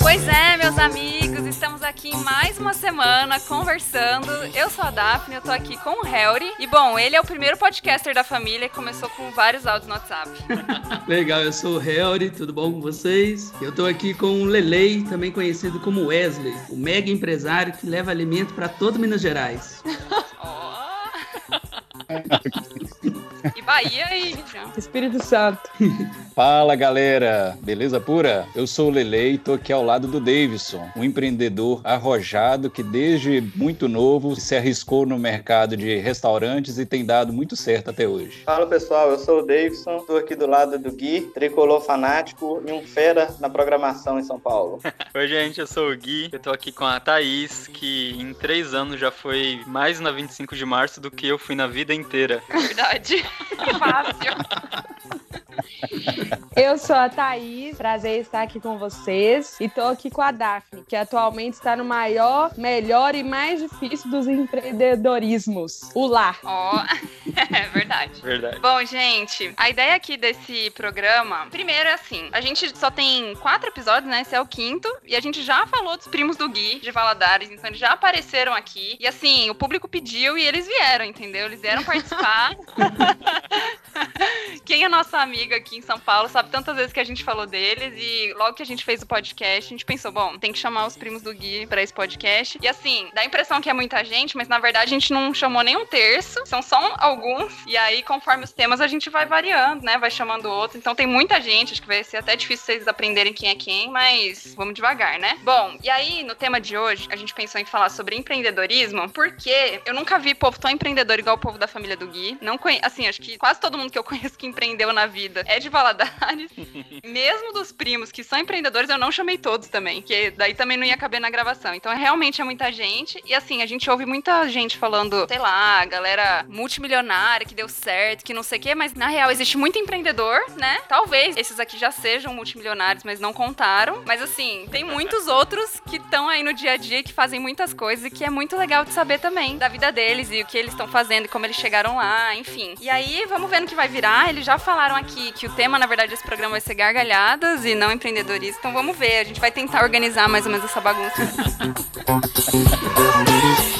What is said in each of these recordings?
Pois é, meus amigos, estamos aqui em mais uma semana conversando. Eu sou a Daphne, eu tô aqui com o Harry. E bom, ele é o primeiro podcaster da família e começou com vários áudios no WhatsApp. Legal, eu sou o Harry, tudo bom com vocês? Eu tô aqui com o Lelei, também conhecido como Wesley, o mega empresário que leva alimento para todo Minas Gerais. okay. E Bahia aí, João. Espírito Santo. Fala galera, beleza pura? Eu sou o Lele e tô aqui ao lado do Davidson, um empreendedor arrojado que desde muito novo se arriscou no mercado de restaurantes e tem dado muito certo até hoje. Fala pessoal, eu sou o Davidson, tô aqui do lado do Gui, tricolor fanático e um fera na programação em São Paulo. Oi gente, eu sou o Gui, eu tô aqui com a Thaís, que em três anos já foi mais na 25 de março do que eu fui na vida inteira. Verdade. Fácil. Eu sou a Thaís, prazer estar aqui com vocês. E tô aqui com a Daphne, que atualmente está no maior, melhor e mais difícil dos empreendedorismos, o lar. Ó, oh, é verdade. Verdade. Bom, gente, a ideia aqui desse programa, primeiro é assim, a gente só tem quatro episódios, né? Esse é o quinto, e a gente já falou dos primos do Gui, de Valadares, então eles já apareceram aqui. E assim, o público pediu e eles vieram, entendeu? Eles vieram participar. Quem é nossa amiga aqui em São Paulo sabe tantas vezes que a gente falou deles e logo que a gente fez o podcast, a gente pensou, bom, tem que chamar os primos do Gui para esse podcast. E assim, dá a impressão que é muita gente, mas na verdade a gente não chamou nem um terço, são só alguns. E aí, conforme os temas, a gente vai variando, né? Vai chamando outros. Então tem muita gente, acho que vai ser até difícil vocês aprenderem quem é quem, mas vamos devagar, né? Bom, e aí no tema de hoje, a gente pensou em falar sobre empreendedorismo, porque eu nunca vi povo tão empreendedor igual o povo da família do Gui. Não conhe... Assim, acho que quase todo mundo que eu conheço que empreendeu na vida é de Valadares. Mesmo dos primos que são empreendedores, eu não chamei todos também, que daí também não ia caber na gravação. Então, realmente é muita gente. E assim, a gente ouve muita gente falando, sei lá, galera multimilionária que deu certo, que não sei o quê, mas na real existe muito empreendedor, né? Talvez esses aqui já sejam multimilionários, mas não contaram. Mas assim, tem muitos outros que estão aí no dia a dia que fazem muitas coisas e que é muito legal de saber também da vida deles e o que eles estão fazendo e como eles chegaram lá, enfim. E aí, vamos vendo que vai virar. Eles já falaram aqui que o tema, na verdade, desse programa vai ser gargalhadas e não empreendedorismo. Então vamos ver. A gente vai tentar organizar mais ou menos essa bagunça.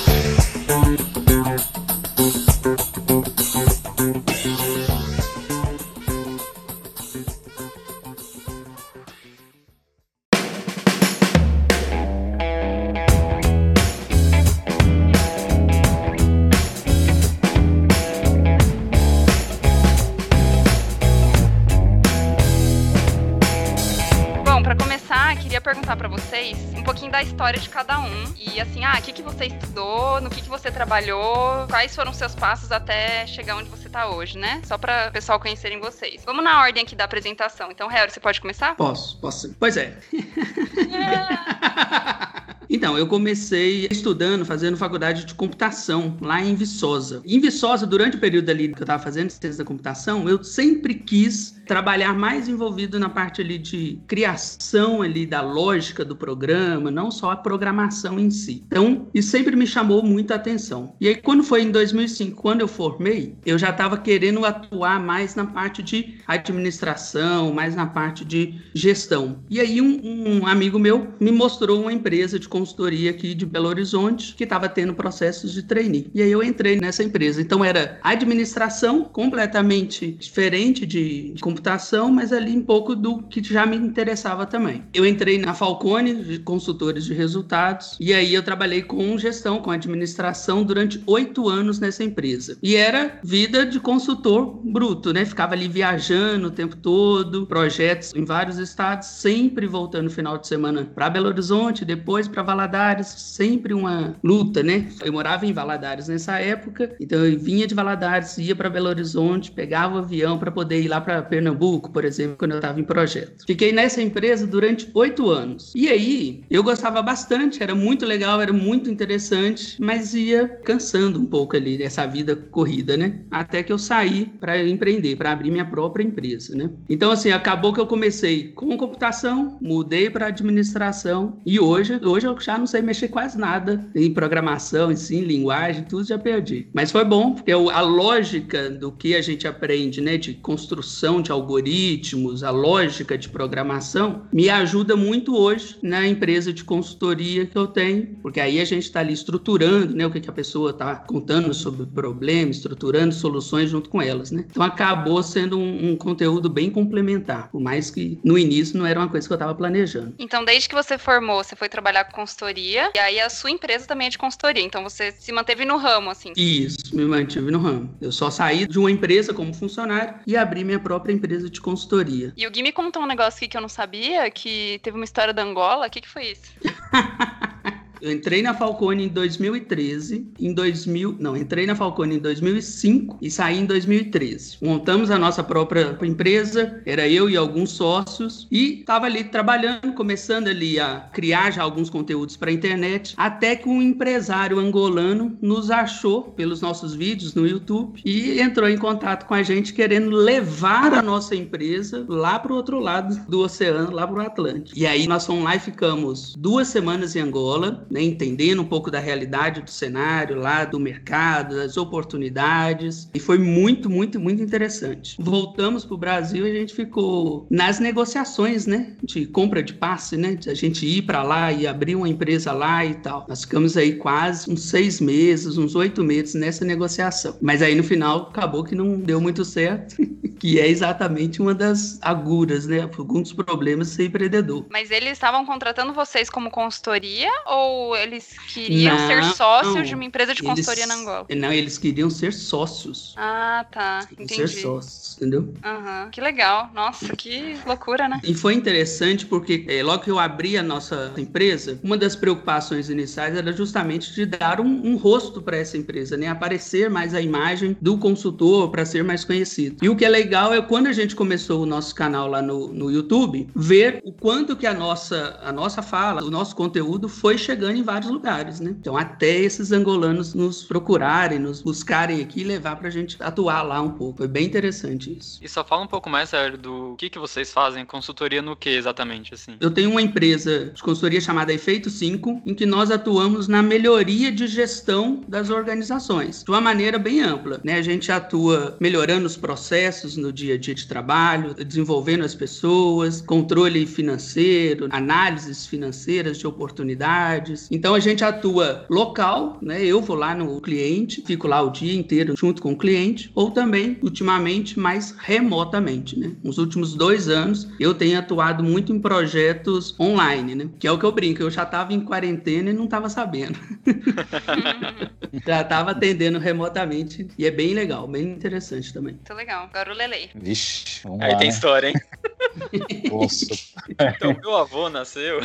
no que, que você trabalhou, quais foram os seus passos até chegar onde você tá hoje, né? Só para o pessoal conhecerem vocês. Vamos na ordem aqui da apresentação. Então, Harry, você pode começar? Posso, posso. Pois é. Então, eu comecei estudando, fazendo faculdade de computação lá em Viçosa. Em Viçosa, durante o período ali que eu estava fazendo ciência da computação, eu sempre quis trabalhar mais envolvido na parte ali de criação ali da lógica do programa, não só a programação em si. Então, isso sempre me chamou muita atenção. E aí, quando foi em 2005, quando eu formei, eu já estava querendo atuar mais na parte de administração, mais na parte de gestão. E aí, um, um amigo meu me mostrou uma empresa de consultoria aqui de Belo Horizonte que estava tendo processos de trainee. E aí, eu entrei nessa empresa. Então, era administração completamente diferente de, de computação, mas ali um pouco do que já me interessava também. Eu entrei na Falcone, de consultores de resultados, e aí eu trabalhei com gestão, com administração durante oito anos nessa empresa. E era vida de consultor bruto, né? Ficava ali viajando o tempo todo, projetos em vários estados, sempre voltando no final de semana para Belo Horizonte, depois para Valadares, sempre uma luta, né? Eu morava em Valadares nessa época, então eu vinha de Valadares, ia para Belo Horizonte, pegava o avião para poder ir lá para Pernambuco, por exemplo, quando eu estava em projeto. Fiquei nessa empresa durante oito anos. E aí, eu gostava bastante, era muito legal, era muito interessante, mas ia cansando um pouco ali dessa vida corrida, né? Até que eu saí para empreender, para abrir minha própria empresa, né? Então, assim, acabou que eu comecei com computação, mudei para administração e hoje, hoje eu eu já não sei mexer quase nada em programação, em sim, linguagem, tudo já perdi. Mas foi bom, porque a lógica do que a gente aprende, né, de construção de algoritmos, a lógica de programação, me ajuda muito hoje na empresa de consultoria que eu tenho, porque aí a gente está ali estruturando, né, o que, que a pessoa está contando sobre o problema, estruturando soluções junto com elas, né. Então acabou sendo um, um conteúdo bem complementar, por mais que no início não era uma coisa que eu estava planejando. Então, desde que você formou, você foi trabalhar com consultoria, e aí a sua empresa também é de consultoria, então você se manteve no ramo, assim. Isso, me mantive no ramo. Eu só saí de uma empresa como funcionário e abri minha própria empresa de consultoria. E o Gui me contou um negócio aqui que eu não sabia, que teve uma história da Angola, o que, que foi isso? Eu entrei na Falcone em 2013, em 2000, não, entrei na Falcone em 2005 e saí em 2013. Montamos a nossa própria empresa, era eu e alguns sócios e estava ali trabalhando, começando ali a criar já alguns conteúdos para a internet, até que um empresário angolano nos achou pelos nossos vídeos no YouTube e entrou em contato com a gente querendo levar a nossa empresa lá para o outro lado do oceano, lá para o Atlântico. E aí nós fomos lá e ficamos duas semanas em Angola, né, entendendo um pouco da realidade do cenário lá, do mercado, das oportunidades. E foi muito, muito, muito interessante. Voltamos para o Brasil e a gente ficou nas negociações, né? De compra de passe, né? De a gente ir para lá e abrir uma empresa lá e tal. Nós ficamos aí quase uns seis meses, uns oito meses nessa negociação. Mas aí no final acabou que não deu muito certo. que é exatamente uma das aguras, né? Alguns problemas de ser empreendedor. Mas eles estavam contratando vocês como consultoria ou eles queriam não, ser sócios de uma empresa de consultoria eles, na Angola? Não, eles queriam ser sócios. Ah, tá. Entendi. Ser sócios, entendeu? Aham. Uhum. Que legal. Nossa, que loucura, né? E foi interessante porque é, logo que eu abri a nossa empresa, uma das preocupações iniciais era justamente de dar um, um rosto para essa empresa, né? Aparecer mais a imagem do consultor para ser mais conhecido. E o que é legal é quando a gente começou o nosso canal lá no, no YouTube, ver o quanto que a nossa, a nossa fala, o nosso conteúdo foi chegando em vários lugares, né? Então, até esses angolanos nos procurarem, nos buscarem aqui e levar pra gente atuar lá um pouco. Foi bem interessante isso. E só fala um pouco mais, sério, do que, que vocês fazem, consultoria no que exatamente, assim? Eu tenho uma empresa de consultoria chamada Efeito 5, em que nós atuamos na melhoria de gestão das organizações, de uma maneira bem ampla, né? A gente atua melhorando os processos no dia a dia de trabalho, desenvolvendo as pessoas, controle financeiro, análises financeiras de oportunidades. Então a gente atua local, né? Eu vou lá no cliente, fico lá o dia inteiro junto com o cliente, ou também, ultimamente, mais remotamente, né? Nos últimos dois anos, eu tenho atuado muito em projetos online, né? Que é o que eu brinco, eu já estava em quarentena e não estava sabendo. já estava atendendo remotamente e é bem legal, bem interessante também. Muito legal. Agora o Lele. Vixe, vamos Aí lá, tem né? história, hein? Nossa. Então, meu avô nasceu.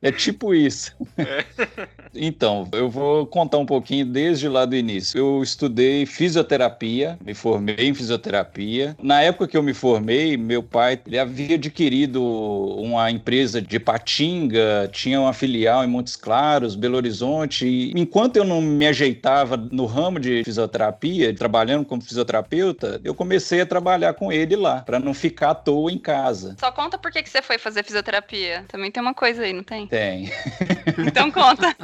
É tipo isso. Então, eu vou contar um pouquinho desde lá do início. Eu estudei fisioterapia, me formei em fisioterapia. Na época que eu me formei, meu pai ele havia adquirido uma empresa de Patinga, tinha uma filial em Montes Claros, Belo Horizonte. E enquanto eu não me ajeitava no ramo de fisioterapia, trabalhando como fisioterapeuta, eu comecei a trabalhar com ele lá, para não ficar à toa em casa. Só conta por que, que você foi fazer fisioterapia. Também tem uma coisa aí, não tem? Tem. Então conta.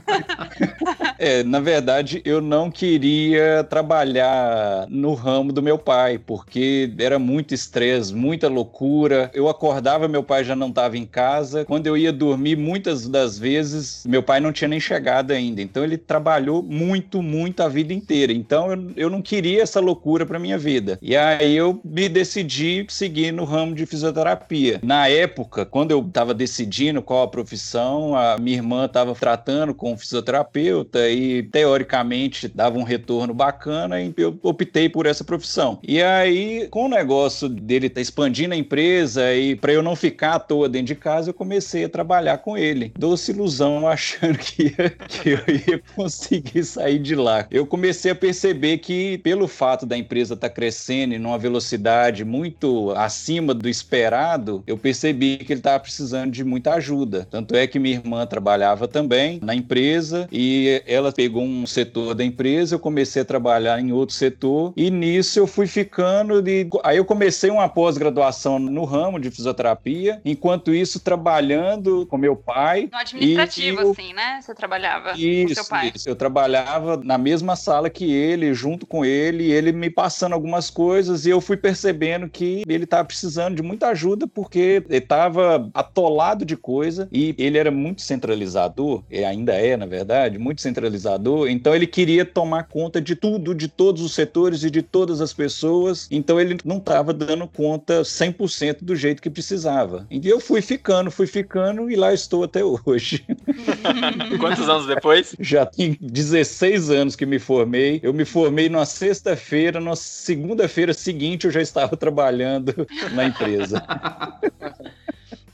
É, na verdade, eu não queria trabalhar no ramo do meu pai, porque era muito estresse, muita loucura. Eu acordava, meu pai já não estava em casa. Quando eu ia dormir, muitas das vezes, meu pai não tinha nem chegado ainda. Então, ele trabalhou muito, muito a vida inteira. Então, eu, eu não queria essa loucura para minha vida. E aí, eu me decidi seguir no ramo de fisioterapia. Na época, quando eu estava decidindo qual a profissão, a minha irmã estava tratando com um fisioterapeuta e teoricamente dava um retorno bacana e eu optei por essa profissão. E aí, com o negócio dele tá expandindo a empresa e para eu não ficar à toa dentro de casa, eu comecei a trabalhar com ele. Doce ilusão achando que, ia, que eu ia conseguir sair de lá. Eu comecei a perceber que pelo fato da empresa estar tá crescendo em uma velocidade muito acima do esperado, eu percebi que ele estava precisando de muita ajuda. Tanto é que minha irmã trabalhava também na empresa e ela pegou um setor da empresa, eu comecei a trabalhar em outro setor e nisso eu fui ficando de... aí eu comecei uma pós-graduação no ramo de fisioterapia, enquanto isso trabalhando com meu pai. No administrativo, eu... assim, né? Você trabalhava isso, com seu pai. Isso, eu trabalhava na mesma sala que ele, junto com ele, ele me passando algumas coisas e eu fui percebendo que ele estava precisando de muita ajuda porque ele estava atolado de coisa e ele era muito centralizador, e ainda é, na verdade, muito centralizador, então ele queria tomar conta de tudo, de todos os setores e de todas as pessoas, então ele não estava dando conta 100% do jeito que precisava. E eu fui ficando, fui ficando e lá estou até hoje. Quantos anos depois? Já tem 16 anos que me formei. Eu me formei numa sexta-feira, na segunda-feira seguinte eu já estava trabalhando na empresa.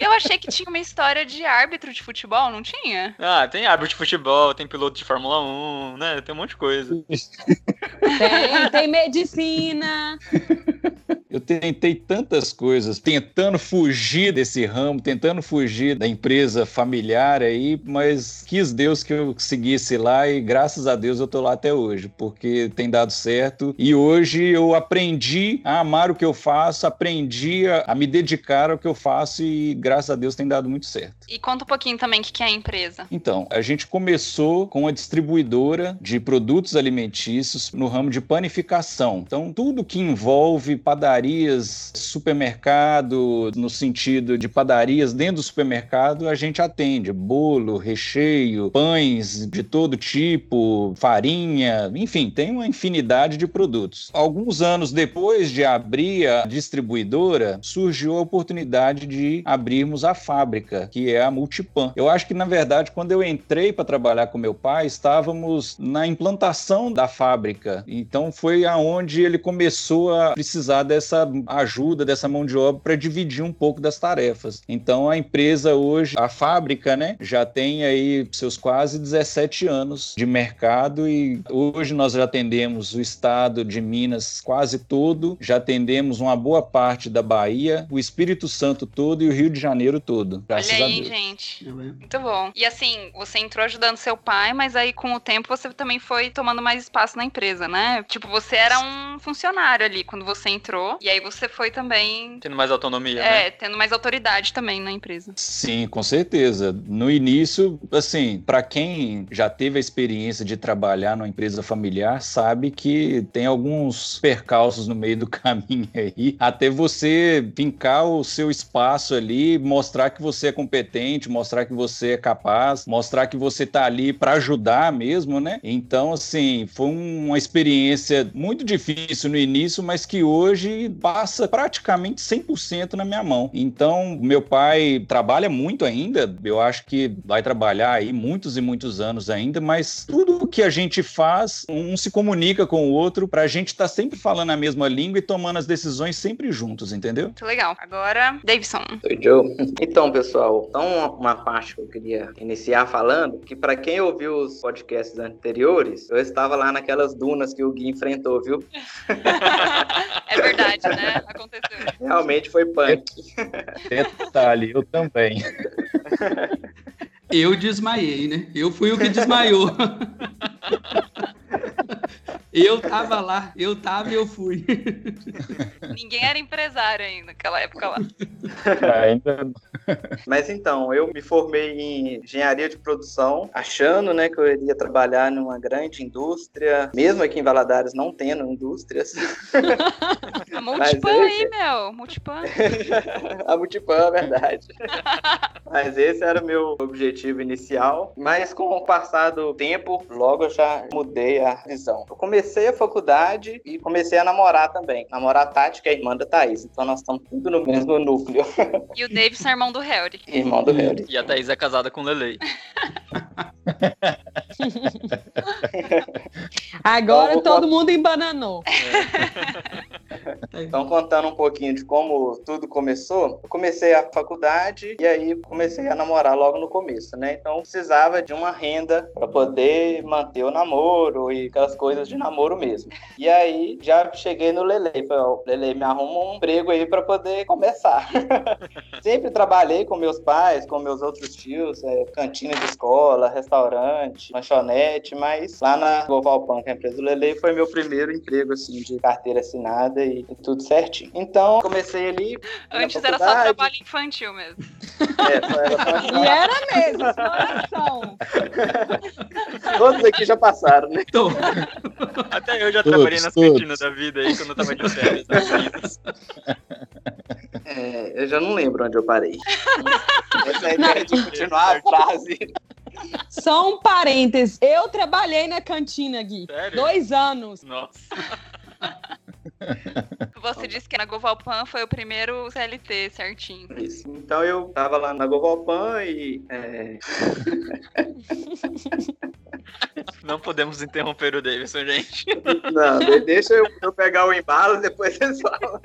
Eu achei que tinha uma história de árbitro de futebol, não tinha? Ah, tem árbitro de futebol, tem piloto de Fórmula 1, né? Tem um monte de coisa. Tem, tem medicina. Eu tentei tantas coisas, tentando fugir desse ramo, tentando fugir da empresa familiar aí, mas quis Deus que eu seguisse lá e graças a Deus eu tô lá até hoje, porque tem dado certo. E hoje eu aprendi a amar o que eu faço, aprendi a, a me dedicar ao que eu faço e graças a Deus tem dado muito certo. E conta um pouquinho também o que é a empresa. Então, a gente começou com uma distribuidora de produtos alimentícios no ramo de panificação. Então, tudo que envolve padarias, supermercado, no sentido de padarias dentro do supermercado, a gente atende bolo, recheio, pães de todo tipo, farinha, enfim, tem uma infinidade de produtos. Alguns anos depois de abrir a distribuidora, surgiu a oportunidade de abrirmos a fábrica, que é a Multipan. Eu acho que, na verdade, quando eu entrei para trabalhar com meu pai, estávamos na implantação da fábrica. Então, foi aonde ele começou a precisar dessa ajuda, dessa mão de obra para dividir um pouco das tarefas. Então a empresa hoje, a fábrica, né, já tem aí seus quase 17 anos de mercado e hoje nós já atendemos o estado de Minas quase todo, já atendemos uma boa parte da Bahia, o Espírito Santo todo e o Rio de Janeiro todo. Graças Olha aí, a Deus. gente. Muito bom. E assim, você entrou ajudando seu pai, mas aí com o tempo você também foi tomando mais espaço na empresa, né? Tipo, você era um funcionário ali quando você entrou, e aí você foi também. Tendo mais autonomia, É, né? tendo mais autoridade também na empresa. Sim, com certeza. No início, assim, para quem já teve a experiência de trabalhar numa empresa familiar, sabe que tem alguns percalços no meio do caminho aí, até você fincar o seu espaço ali, mostrar que você é competente, mostrar que você é capaz, mostrar que você tá ali para ajudar mesmo, né? Então, assim, foi uma experiência muito difícil no início, mas que hoje passa praticamente 100% na minha mão. Então, meu pai trabalha muito ainda, eu acho que vai trabalhar aí muitos e muitos anos ainda, mas tudo que a gente faz, um se comunica com o outro pra gente estar sempre falando a mesma língua e tomando as decisões sempre juntos, entendeu? Muito legal. Agora, Davidson. Oi, Joe. Então, pessoal, então uma parte que eu queria iniciar falando, que para quem ouviu os podcasts anteriores, eu estava lá naquelas dunas que o Gui enfrentou, viu? é verdade, né? Aconteceu. Realmente foi punk. Detalhe, eu também. Eu desmaiei, né? Eu fui o que desmaiou. Eu tava lá, eu tava e eu fui. Ninguém era empresário ainda naquela época lá. Ainda Mas então, eu me formei em engenharia de produção, achando, né, que eu iria trabalhar numa grande indústria, mesmo aqui em Valadares não tendo indústrias. A Multipan esse- aí, meu. Multipan. a Multipan, é verdade. Mas esse era o meu objetivo inicial. Mas com o passar do tempo, logo eu já mudei a visão. Eu comecei a faculdade e comecei a namorar também. Namorar a Tati, que é a irmã da Thaís. Então nós estamos tudo no mesmo núcleo. E o Davidson é irmão do Harry. Irmão do Harry. E a Thaís é casada com o Lelei. Agora Então, todo mundo embananou. Então, contando um pouquinho de como tudo começou, eu comecei a faculdade e aí comecei a namorar logo no começo, né? Então, precisava de uma renda para poder manter o namoro e aquelas coisas de namoro mesmo. E aí, já cheguei no Lele. Falei, ó, Lele, me arruma um emprego aí para poder começar. Sempre trabalhei com meus pais, com meus outros tios, é, cantina de escola, restaurante, lanchonete, mas lá na Govalpan, que é a empresa do Lele, foi meu primeiro emprego, assim, de carteira assinada e, e tudo certinho. Então, comecei ali. Antes era só trabalho infantil mesmo. É, só era só... E era mesmo, exploração. Todos aqui já passaram, né? Então, Até eu já Todos, trabalhei nas todos. cantinas da vida aí quando eu tava de férias. né? É, eu já não lembro onde eu parei. Essa é a ideia de continuar a frase. Só um parênteses. Eu trabalhei na cantina, Gui. Sério? Dois anos. Nossa. Você disse que na Govalpan foi o primeiro CLT certinho. Isso. Então eu tava lá na Govalpan e. é, Não podemos interromper o Davidson, gente. Não, de- deixa eu, eu pegar o embalo e depois vocês falam.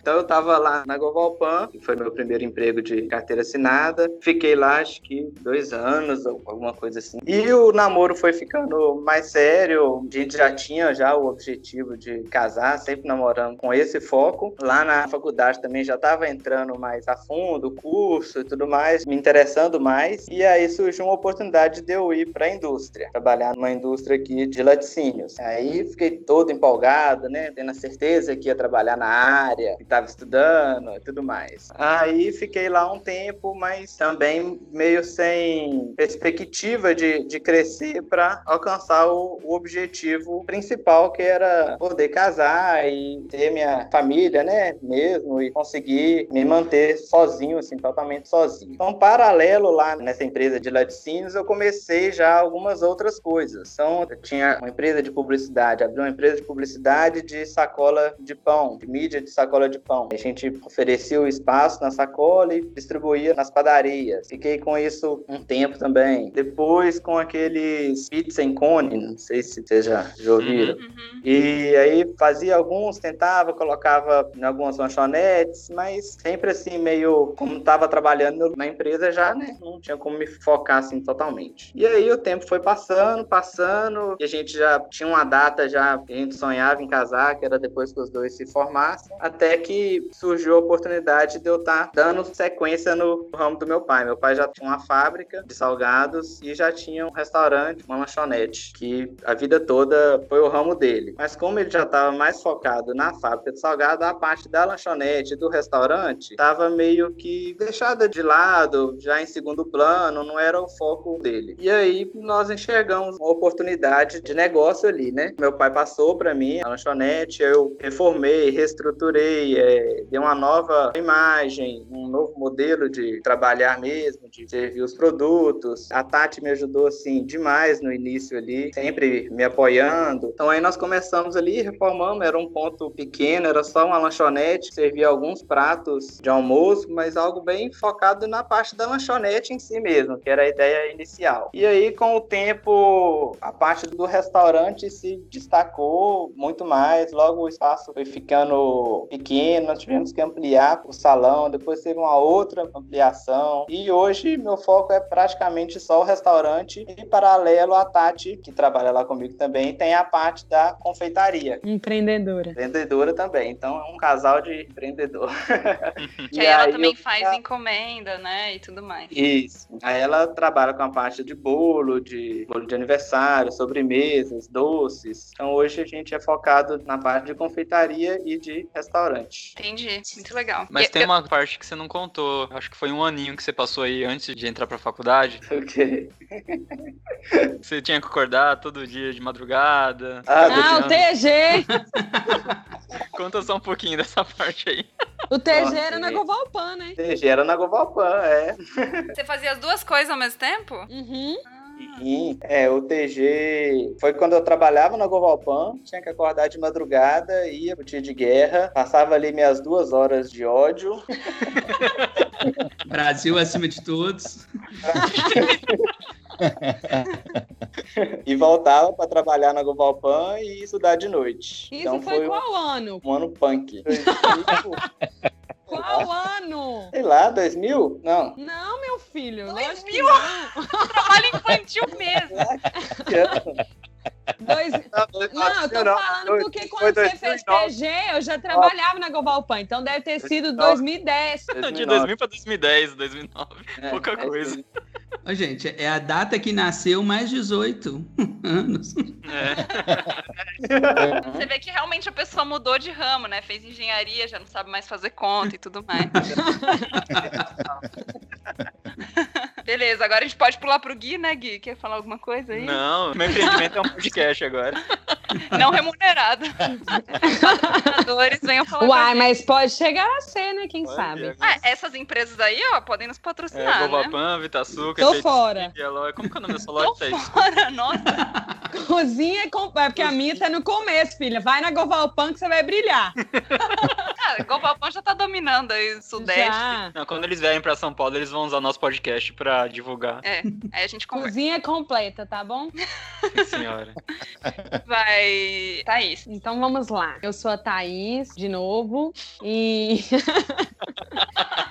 Então eu tava lá na Govalpan, que foi meu primeiro emprego de carteira assinada. Fiquei lá acho que dois anos, ou alguma coisa assim. E o namoro foi ficando mais sério. A gente já tinha já o objetivo de casar, sempre namorando com esse foco. Lá na faculdade também já tava entrando mais a fundo, curso e tudo mais, me interessando mais. E aí surgiu uma oportunidade de eu ir para a indústria, trabalhar numa indústria aqui de laticínios. Aí fiquei todo empolgado, né? Tendo a certeza que ia trabalhar na área, que estava estudando e tudo mais. Aí fiquei lá um tempo, mas também meio sem perspectiva de, de crescer para alcançar o, o objetivo principal, que era poder casar e ter minha família, né? Mesmo, e conseguir me manter sozinho, assim, totalmente sozinho. Então, paralelo lá nessa empresa de laticínios, eu comecei já algumas outras coisas. Então, eu tinha uma empresa de publicidade, abri uma empresa de publicidade de sacola de pão, de mídia de sacola de pão. A gente oferecia o espaço na sacola e distribuía nas padarias. Fiquei com isso um tempo também. Depois, com aqueles pizza em cone, não sei se vocês já, já ouviram. Uhum. E aí fazia alguns, tentava, colocava em algumas lanchonetes, mas sempre assim, meio como estava trabalhando na empresa já, né? Não tinha como me focar assim totalmente. E aí o tempo foi passando, passando, e a gente já tinha uma data já que a gente sonhava em casar, que era depois que os dois se formassem, até que surgiu a oportunidade de eu estar dando sequência no ramo do meu pai. Meu pai já tinha uma fábrica de salgados e já tinha um restaurante, uma lanchonete, que a vida toda foi o ramo dele. Mas como ele já estava mais focado na fábrica de salgado, a parte da lanchonete do restaurante estava meio que deixada de lado, já em segundo plano, não era o foco dele. E aí nós enxergamos uma oportunidade de negócio ali, né? Meu pai passou para mim a lanchonete, eu reformei, reestruturei, é, dei uma nova imagem, um novo modelo de trabalhar mesmo, de servir os produtos. A Tati me ajudou assim demais no início ali, sempre me apoiando. Então aí nós começamos ali, reformamos, era um ponto pequeno, era só uma lanchonete, servia alguns pratos de almoço, mas algo bem focado na parte da lanchonete em si mesmo, que era a ideia inicial. E aí com o tempo, a parte do restaurante se destacou muito mais, logo o espaço foi ficando pequeno, nós tivemos que ampliar o salão, depois teve uma outra ampliação, e hoje meu foco é praticamente só o restaurante e paralelo a Tati, que trabalha lá comigo também, tem a parte da confeitaria. Empreendedora. Empreendedora também, então é um casal de empreendedor. Que aí ela também eu- faz encomenda, né? E tudo mais. Isso. Aí ela trabalha com a parte de bolo, de bolo de aniversário, sobremesas, doces. Então hoje a gente é focado na parte de confeitaria e de restaurante. Entendi. Muito legal. Mas E- tem eu- uma parte que você não contou. Acho que foi um aninho que você passou aí antes de entrar pra faculdade. Ok. Você tinha que acordar todo dia de madrugada. Ah, Ah, o Não. TG! Conta só um pouquinho dessa parte aí. O TG Nossa, era na. Govalpan, né? TG era na Govalpan, é. Você fazia as duas coisas ao mesmo tempo? Uhum. E, é, o TG foi quando eu trabalhava na Govalpan, tinha que acordar de madrugada, ia pro tiro de guerra, passava ali minhas duas horas de ódio. Brasil acima de todos. e voltava para trabalhar na Govalpan e estudar de noite. Isso então foi, foi qual ano? um ano punk. Qual ano? Sei lá, 2000? Não. Não, meu filho. lógico que 2000? não. Trabalho infantil mesmo. Que ano? Dois... Não, eu tô falando porque quando você fez PG, eu já trabalhava na Govalpan, então deve ter sido 2010. De 2000 pra 2010, 2009. Pouca É, coisa. Ô, gente, é a data que nasceu mais 18 anos. É. Você vê que realmente a pessoa mudou de ramo, né? Fez engenharia, já não sabe mais fazer conta e tudo mais. Beleza, agora a gente pode pular pro Gui, né, Gui? Quer falar alguma coisa aí? Não, meu empreendimento é um podcast agora. Não remunerado. Patrocinadores, venham falar Uai, gente. mas pode chegar a ser, né? Quem Pode, sabe? é. Ah, essas empresas aí, ó, podem nos É, patrocinar, né? Vitaçuca, Tô fora. Eloy. Como que é o nome dessa Tô loja, Thaís? fora, nossa. Cozinha com... É porque a minha tá no começo, filha. Vai na Govalpan que você vai brilhar. Ah, Govalpan já tá dominando aí o Sudeste. Já. Não, quando eles vierem pra São Paulo, eles vão usar nosso podcast pra divulgar. É, aí a gente conversa. Cozinha completa, tá bom? Sim, senhora. Vai. Thaís. Então vamos lá. Eu sou a Thaís, de novo, e.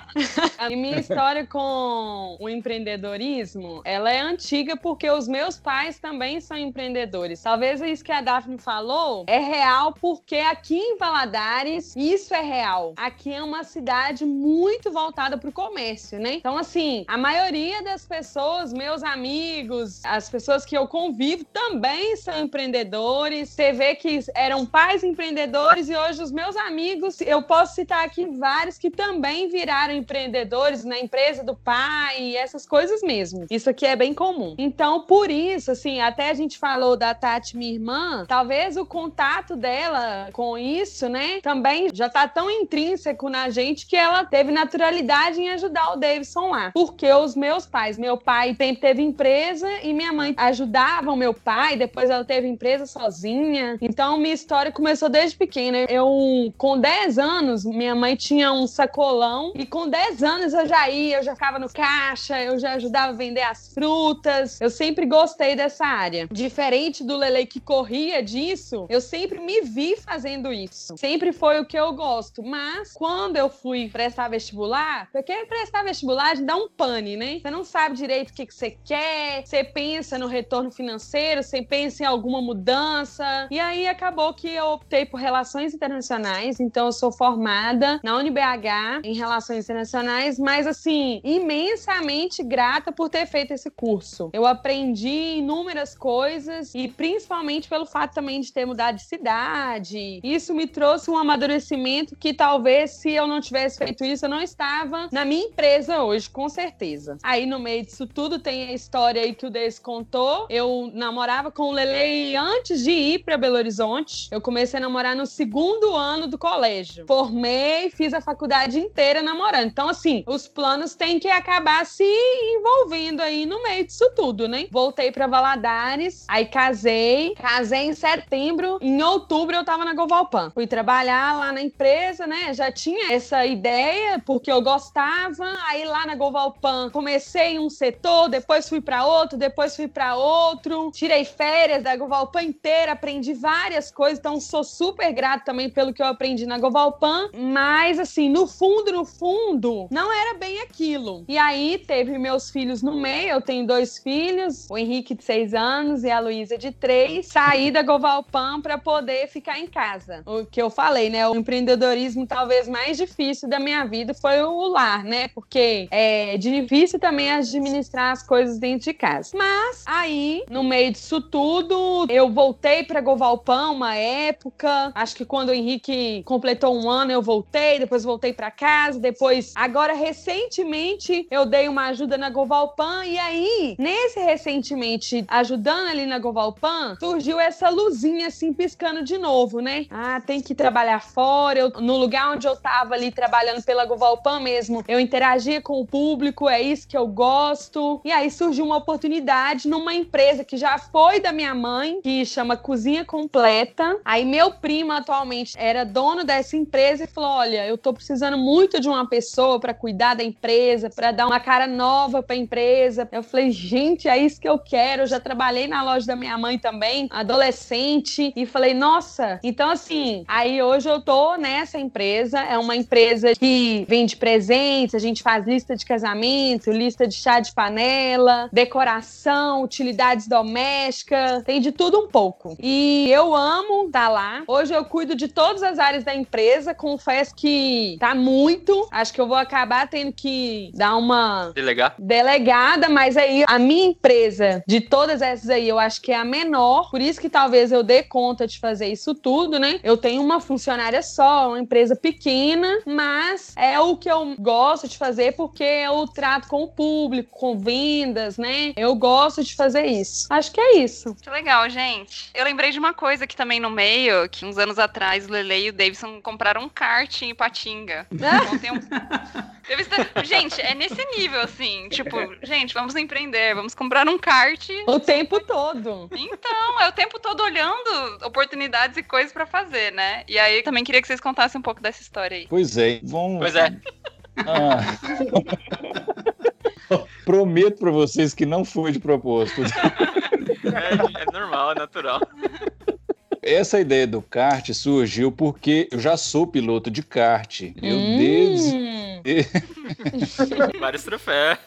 A minha história com o empreendedorismo, ela é antiga porque os meus pais também são empreendedores. Talvez isso que a Daphne falou é real porque aqui em Valadares isso é real. Aqui é uma cidade muito voltada para o comércio, né? Então assim, a maioria das pessoas, meus amigos, as pessoas que eu convivo também são empreendedores. Você vê que eram pais empreendedores e hoje os meus amigos, eu posso citar aqui vários que também viraram empreendedores na empresa do pai e essas coisas mesmo. Isso aqui é bem comum. Então, por isso, assim, até a gente falou da Tati, minha irmã, talvez o contato dela com isso, né, também já tá tão intrínseco na gente que ela teve naturalidade em ajudar o Davidson lá. Porque os meus pais, meu pai sempre teve empresa e minha mãe ajudava o meu pai, depois ela teve empresa sozinha. Então, minha história começou desde pequena. Eu, com 10 anos, minha mãe tinha um sacolão e com 10 anos eu já ia, eu já ficava no caixa, eu já ajudava a vender as frutas. Eu sempre gostei dessa área. Diferente do Lele que corria disso, eu sempre me vi fazendo isso. Sempre foi o que eu gosto. Mas quando eu fui prestar vestibular, porque prestar vestibular dá um pane, né? Você não sabe direito o que, que você quer, você pensa no retorno financeiro, você pensa em alguma mudança. E aí acabou que eu optei por relações internacionais, então eu sou formada na UniBH em relações internacionais, mas assim, imensamente grata por ter feito esse curso. Eu aprendi inúmeras coisas e principalmente pelo fato também de ter mudado de cidade. Isso me trouxe um amadurecimento que talvez se eu não tivesse feito isso, eu não estava na minha empresa hoje, com certeza. Aí no meio disso tudo tem a história aí que o Deus contou. Eu namorava com o Lele antes de ir para Belo Horizonte. Eu comecei a namorar no segundo ano do colégio. Formei, fiz a faculdade inteira namorando. Então, assim, os planos têm que acabar se envolvendo aí no meio disso tudo, né? Voltei para Valadares, aí casei. Casei em setembro. Em outubro eu tava na Govalpan. Fui trabalhar lá na empresa, né? Já tinha essa ideia, porque eu gostava. Aí lá na Govalpan comecei em um setor, depois fui para outro, depois fui para outro. Tirei férias da Govalpan inteira, aprendi várias coisas, então sou super grato também pelo que eu aprendi na Govalpan. Mas assim, no fundo, no fundo, não era bem aquilo. E aí teve meus filhos no meio, eu tenho dois filhos, o Henrique de seis anos e a Luísa de três. Saí da Govalpan para poder ficar em casa. O que eu falei, né? O empreendedorismo talvez mais difícil da minha vida foi o lar, né? Porque é difícil também administrar as coisas dentro de casa. Mas aí, no meio disso tudo, eu voltei para Govalpan uma época. Acho que quando o Henrique completou um ano, eu voltei, depois voltei para casa, depois agora recentemente eu dei uma ajuda na Govalpan e aí, nesse recentemente ajudando ali na Govalpan, surgiu essa luzinha assim piscando de novo, né? Ah, tem que trabalhar fora. Eu, no lugar onde eu estava ali trabalhando pela Govalpan mesmo, eu interagia com o público, é isso que eu gosto. E aí surgiu uma oportunidade numa empresa que já foi da minha mãe, que chama Cozinha Completa. Aí meu primo atualmente era dono dessa empresa e falou: "Olha, eu tô precisando muito de uma pessoa para cuidar da empresa, para dar uma cara nova para a empresa". Eu falei: "Gente, é isso que eu quero". Eu já trabalhei na loja da minha mãe também, adolescente, e falei: "Nossa". Então assim, aí hoje eu tô nessa empresa, é uma empresa que vende presentes, a gente faz lista de casamento, lista de chá de panela, decoração, utilidades domésticas, tem de tudo um pouco. E eu amo estar tá lá. Hoje eu cuido de todas as áreas da empresa, confesso que tá muito. Acho que eu vou acabar tendo que dar uma delegar delegada, mas aí a minha empresa de todas essas aí, eu acho que é a menor, por isso que talvez eu dê conta de fazer isso tudo, né? Eu tenho uma funcionária só, uma empresa pequena, mas é o que eu gosto de fazer porque eu trato com o público, com vendas, né? Eu gosto de fazer isso. Acho que é isso. Que legal, gente. Eu lembrei de uma coisa aqui também no meio, que uns anos atrás o Lele e o Davidson compraram um kart em Patinga. Então, um... gente, é nesse nível, assim. Tipo, gente, vamos empreender, vamos comprar um kart. O tempo todo. Então, é o tempo todo olhando oportunidades e coisas para fazer, né? E aí também queria que vocês contassem um pouco dessa história aí. Pois é, vamos. Pois é. Ah. Prometo para vocês que não foi de propósito. É, é normal, é natural. Essa ideia do kart surgiu porque eu já sou piloto de kart. Eu hum. desde. Vários troféus.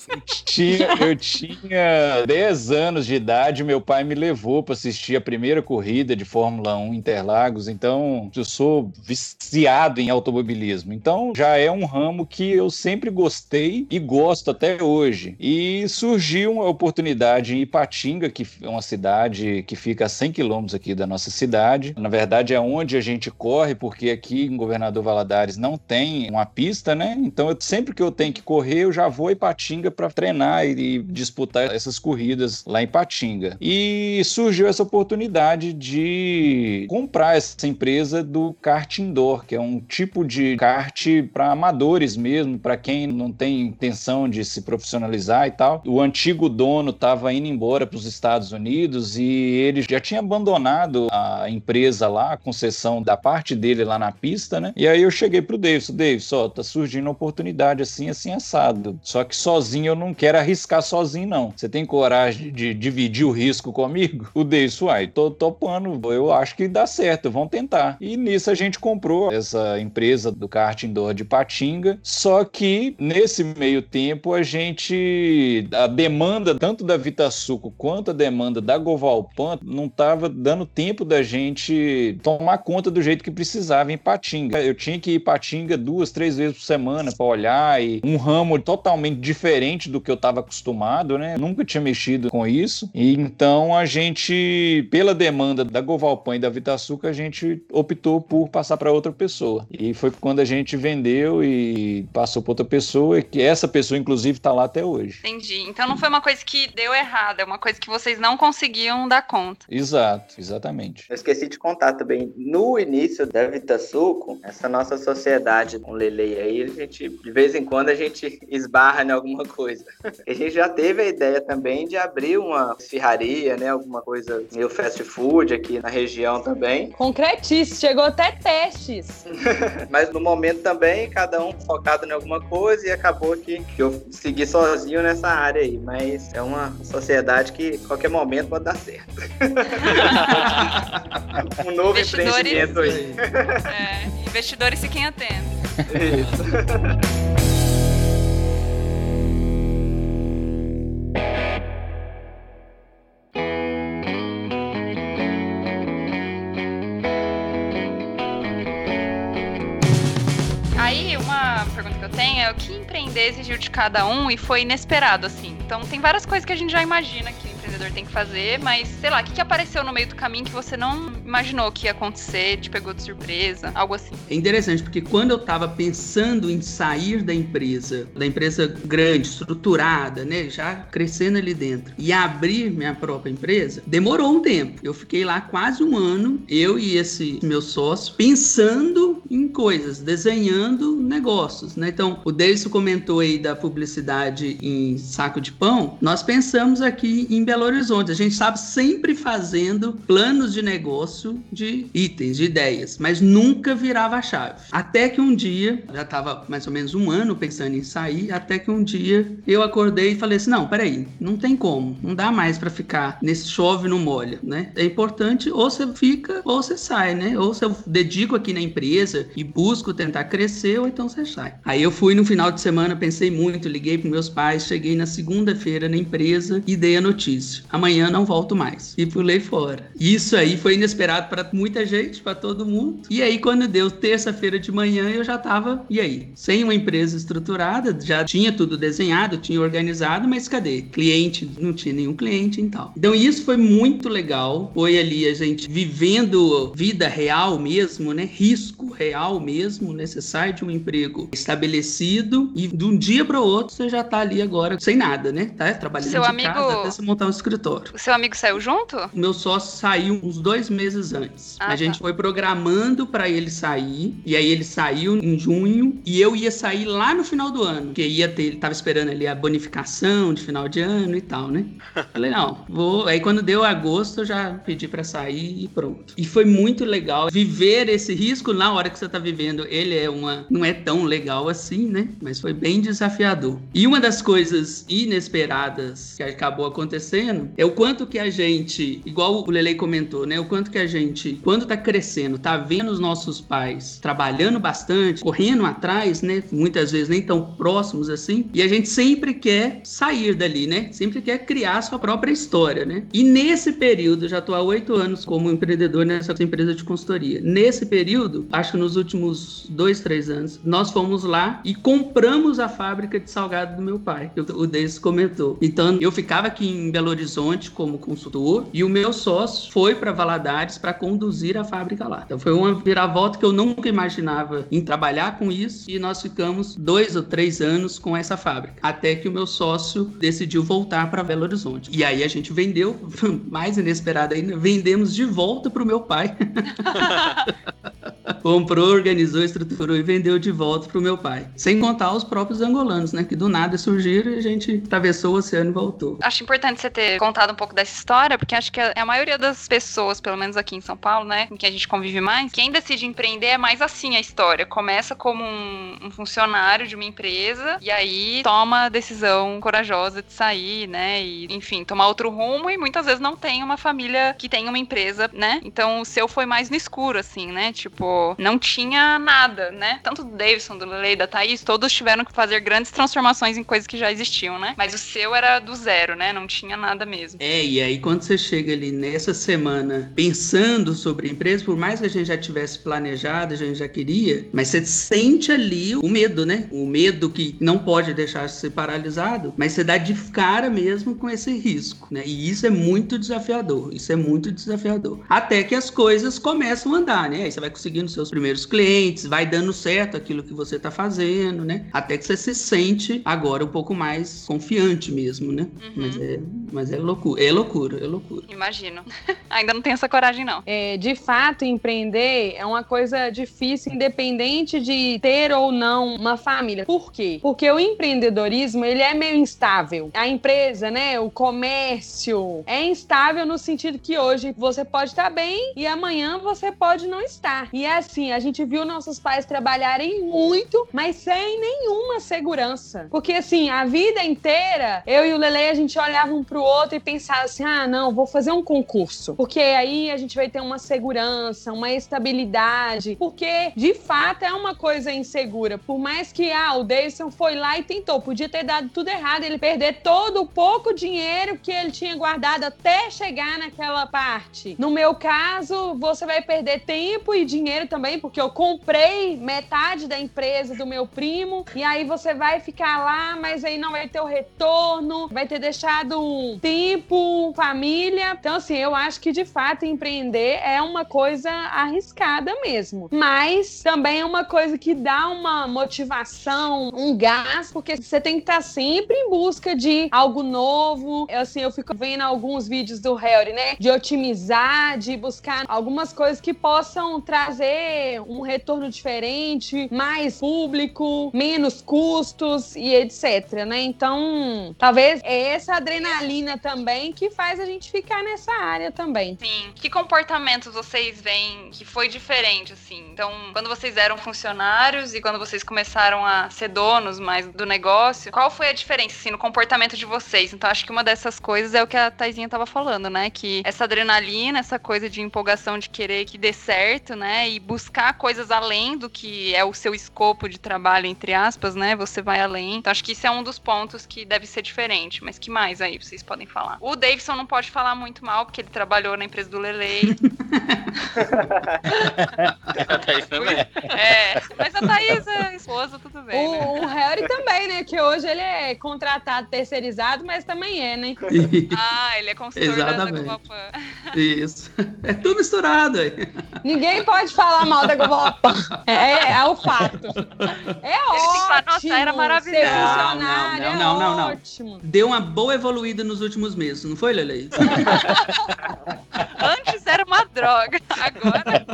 Tinha, eu tinha 10 anos de idade, meu pai me levou para assistir a primeira corrida de Fórmula 1 Interlagos, então eu sou viciado em automobilismo. Então já é um ramo que eu sempre gostei e gosto até hoje. E surgiu uma oportunidade em Ipatinga, que é uma cidade que fica a 100 quilômetros aqui da nossa cidade. Na verdade é onde a gente corre, porque aqui em Governador Valadares não tem uma pista, né? Então eu, sempre que eu tenho que correr, eu já vou a Ipatinga para treinar e, disputar essas corridas lá em Ipatinga. E surgiu essa oportunidade de comprar essa empresa do kart indoor, que é um tipo de kart para amadores mesmo, para quem não tem intenção de se profissionalizar e tal. O antigo dono estava indo embora para os Estados Unidos e ele já tinha abandonado a empresa lá, a concessão da parte dele lá na pista, né? E aí eu cheguei pro Davidson, Davidson, ó, tá surgindo uma oportunidade assim, assim, assado. Só que sozinho eu não quero arriscar sozinho, não. Você tem coragem de dividir o risco comigo? O Davidson, uai, tô topando, eu acho que dá certo, vamos tentar. E nisso a gente comprou essa empresa do kart indoor de Patinga, só que nesse meio tempo a gente, a demanda tanto da Vitasuco quanto a demanda da Govalpan não tava dando tempo da gente tomar conta do jeito que precisava em Patinga. Eu tinha que ir Patinga duas, três vezes por semana para olhar e um ramo totalmente diferente do que eu estava acostumado, né? Nunca tinha mexido com isso. E então a gente, pela demanda da Govalpan e da Vitaçuca, a gente optou por passar para outra pessoa. E foi quando a gente vendeu e passou para outra pessoa, e que essa pessoa, inclusive, está lá até hoje. Entendi. Então não foi uma coisa que deu errado, é uma coisa que vocês não conseguiam dar conta. Exato, exatamente. Eu esqueci de contar também. No início da Vitasuco, essa nossa sociedade com Lele aí, a gente, de vez em quando, a gente esbarra em alguma coisa. A gente já teve a ideia também de abrir uma ferraria, né? Alguma coisa meio fast food aqui na região também. Concretíssimo, chegou até testes. Mas no momento também, cada um focado em alguma coisa e acabou que, que eu segui sozinho nessa área aí. Mas é uma sociedade que qualquer momento pode dar certo. um novo empreendimento aí. É, investidores fiquem atentos. Isso. Aí, uma pergunta que eu tenho é o que empreender exigiu de cada um e foi inesperado, assim. Então, tem várias coisas que a gente já imagina que empreendedor tem que fazer, mas sei lá, o que, que apareceu no meio do caminho que você não imaginou que ia acontecer, te pegou de surpresa, algo assim? É interessante, porque quando eu estava pensando em sair da empresa, da empresa grande, estruturada, né, já crescendo ali dentro, e abrir minha própria empresa, demorou um tempo. Eu fiquei lá quase um ano, eu e esse meu sócio, pensando em coisas, desenhando negócios, né? Então, o Deison comentou aí da publicidade em saco de pão. Nós pensamos aqui em Belo Horizonte. A gente sabe sempre fazendo planos de negócio de itens, de ideias, mas nunca virava a chave. Até que um dia, já estava mais ou menos um ano pensando em sair, até que um dia eu acordei e falei assim: não, peraí, não tem como, não dá mais para ficar nesse chove no molha, né? É importante ou você fica ou você sai, né? Ou você dedico aqui na empresa e busco tentar crescer, ou então você sai. Aí eu fui no final de semana, pensei muito, liguei para meus pais, cheguei na segunda-feira na empresa e dei a notícia: amanhã não volto mais. E pulei fora. Isso aí foi inesperado para muita gente, para todo mundo. E aí, quando deu terça-feira de manhã, eu já tava, e aí? Sem uma empresa estruturada, já tinha tudo desenhado, tinha organizado, mas cadê? Cliente, não tinha nenhum cliente e tal. Então, isso foi muito legal. Foi ali a gente vivendo vida real mesmo, né? Risco real mesmo, né? Você sai de um emprego estabelecido e de um dia para o outro você já tá ali agora sem nada, né? Tá trabalhando Seu de amigo... casa até você montar um escritório. O seu amigo saiu junto? O meu sócio saiu uns dois meses antes. Ah, a tá. gente foi programando para ele sair, e aí ele saiu em junho, e eu ia sair lá no final do ano, que ia ter, ele tava esperando ali a bonificação de final de ano e tal, né? Falei, não, vou. Aí quando deu agosto, eu já pedi para sair e pronto. E foi muito legal viver esse risco na hora que você tá vivendo. Ele é uma. não é tão legal assim, né? Mas foi bem desafiador. E uma das coisas inesperadas que acabou acontecendo é o quanto que a gente, igual o Lele comentou, né? O quanto que a gente, quando tá crescendo, tá vendo os nossos pais trabalhando bastante, correndo atrás, né? Muitas vezes nem tão próximos assim, e a gente sempre quer sair dali, né? Sempre quer criar a sua própria história, né? E nesse período, já tô há oito anos como empreendedor nessa empresa de consultoria. Nesse período, acho que nos últimos dois, três anos, nós fomos lá e compramos a fábrica de salgado do meu pai, que o Deis comentou. Então, eu ficava aqui em Belo Horizonte como consultor e o meu sócio foi para Valadares para conduzir a fábrica lá. Então, foi uma viravolta que eu nunca imaginava em trabalhar com isso e nós ficamos dois ou três anos com essa fábrica, até que o meu sócio decidiu voltar para Belo Horizonte. E aí a gente vendeu, mais inesperado ainda, vendemos de volta para o meu pai. Comprou, organizou, estruturou e vendeu de volta pro meu pai. Sem contar os próprios angolanos, né? Que do nada surgiram e a gente atravessou o oceano e voltou. Acho importante você ter contado um pouco dessa história, porque acho que a maioria das pessoas, pelo menos aqui em São Paulo, né, com que a gente convive mais, quem decide empreender é mais assim a história. Começa como um, um funcionário de uma empresa e aí toma a decisão corajosa de sair, né, e enfim, tomar outro rumo e muitas vezes não tem uma família que tem uma empresa, né? Então o seu foi mais no escuro, assim, né? Tipo, não tinha nada, né? Tanto do Davidson, do Lele da Thaís, todos tiveram que fazer grandes transformações em coisas que já existiam, né? Mas o seu era do zero, né? Não tinha nada mesmo. É, e aí quando você chega ali nessa semana pensando sobre a empresa, por mais que a gente já tivesse planejado, a gente já queria, mas você sente ali o medo, né? O medo que não pode deixar de ser paralisado, mas você dá de cara mesmo com esse risco, né? E isso é muito desafiador, isso é muito desafiador. Até que as coisas começam a andar, né? Aí você vai conseguindo seus primeiros clientes, vai dando certo aquilo que você tá fazendo, né? Até que você se sente agora um pouco mais confiante mesmo, né? Uhum. Mas, é, mas é loucura, é loucura, é loucura. Imagino. Ainda não tenho essa coragem, não. É, de fato, empreender é uma coisa difícil, independente de ter ou não uma família. Por quê? Porque o empreendedorismo, ele é meio instável. A empresa, né, o comércio, é instável no sentido que hoje você pode estar bem e amanhã você pode não estar. E é assim, a gente viu nossos pais trabalharem muito, mas sem nenhuma segurança. Porque assim, a vida inteira, eu e o Lele, a gente olhava um pro outro e pensava assim: ah, não, vou fazer um concurso. Porque aí a gente vai ter uma segurança, uma estabilidade. Porque, de fato, é uma coisa insegura. Por mais que, ah, o Deison foi lá e tentou, podia ter dado tudo errado, ele perder todo o pouco dinheiro que ele tinha guardado até chegar naquela parte. No meu caso, você vai perder tempo e dinheiro também também, porque eu comprei metade da empresa do meu primo, e aí você vai ficar lá, mas aí não vai ter o retorno, vai ter deixado um tempo, família. Então, assim, eu acho que de fato empreender é uma coisa arriscada mesmo. Mas também é uma coisa que dá uma motivação, um gás, porque você tem que estar sempre em busca de algo novo. Eu, assim, eu fico vendo alguns vídeos do Harry, né? De otimizar, de buscar algumas coisas que possam trazer um retorno diferente, mais público, menos custos e etc, né? Então, talvez é essa adrenalina também que faz a gente ficar nessa área também. Sim. Que comportamentos vocês veem que foi diferente, assim? Então, quando vocês eram funcionários e quando vocês começaram a ser donos mais do negócio, qual foi a diferença, assim, no comportamento de vocês? Então, acho que uma dessas coisas é o que a Taizinha tava falando, né? Que essa adrenalina, essa coisa de empolgação de querer que dê certo, né? E buscar coisas além do que é o seu escopo de trabalho, entre aspas, né? Você vai além. Então, acho que isso é um dos pontos que deve ser diferente. Mas que mais aí vocês podem falar? O Davidson não pode falar muito mal, porque ele trabalhou na empresa do Lelei. A Thaís também. é, mas a Thaís é esposa, tudo bem. O, né? o Harry também, né? Que hoje ele é contratado, terceirizado, mas também é, né? Ah, ele é consultor da- da Exatamente. Globopan. Isso. É tudo misturado aí. Ninguém pode falar mal da Globopan. É, é o fato. É falar, ótimo. "Nossa, era maravilhoso." Funcionário, Não, não, não, não, não. é ótimo. Deu uma boa evoluída nos últimos meses, não foi, Lele? Antes era uma droga, agora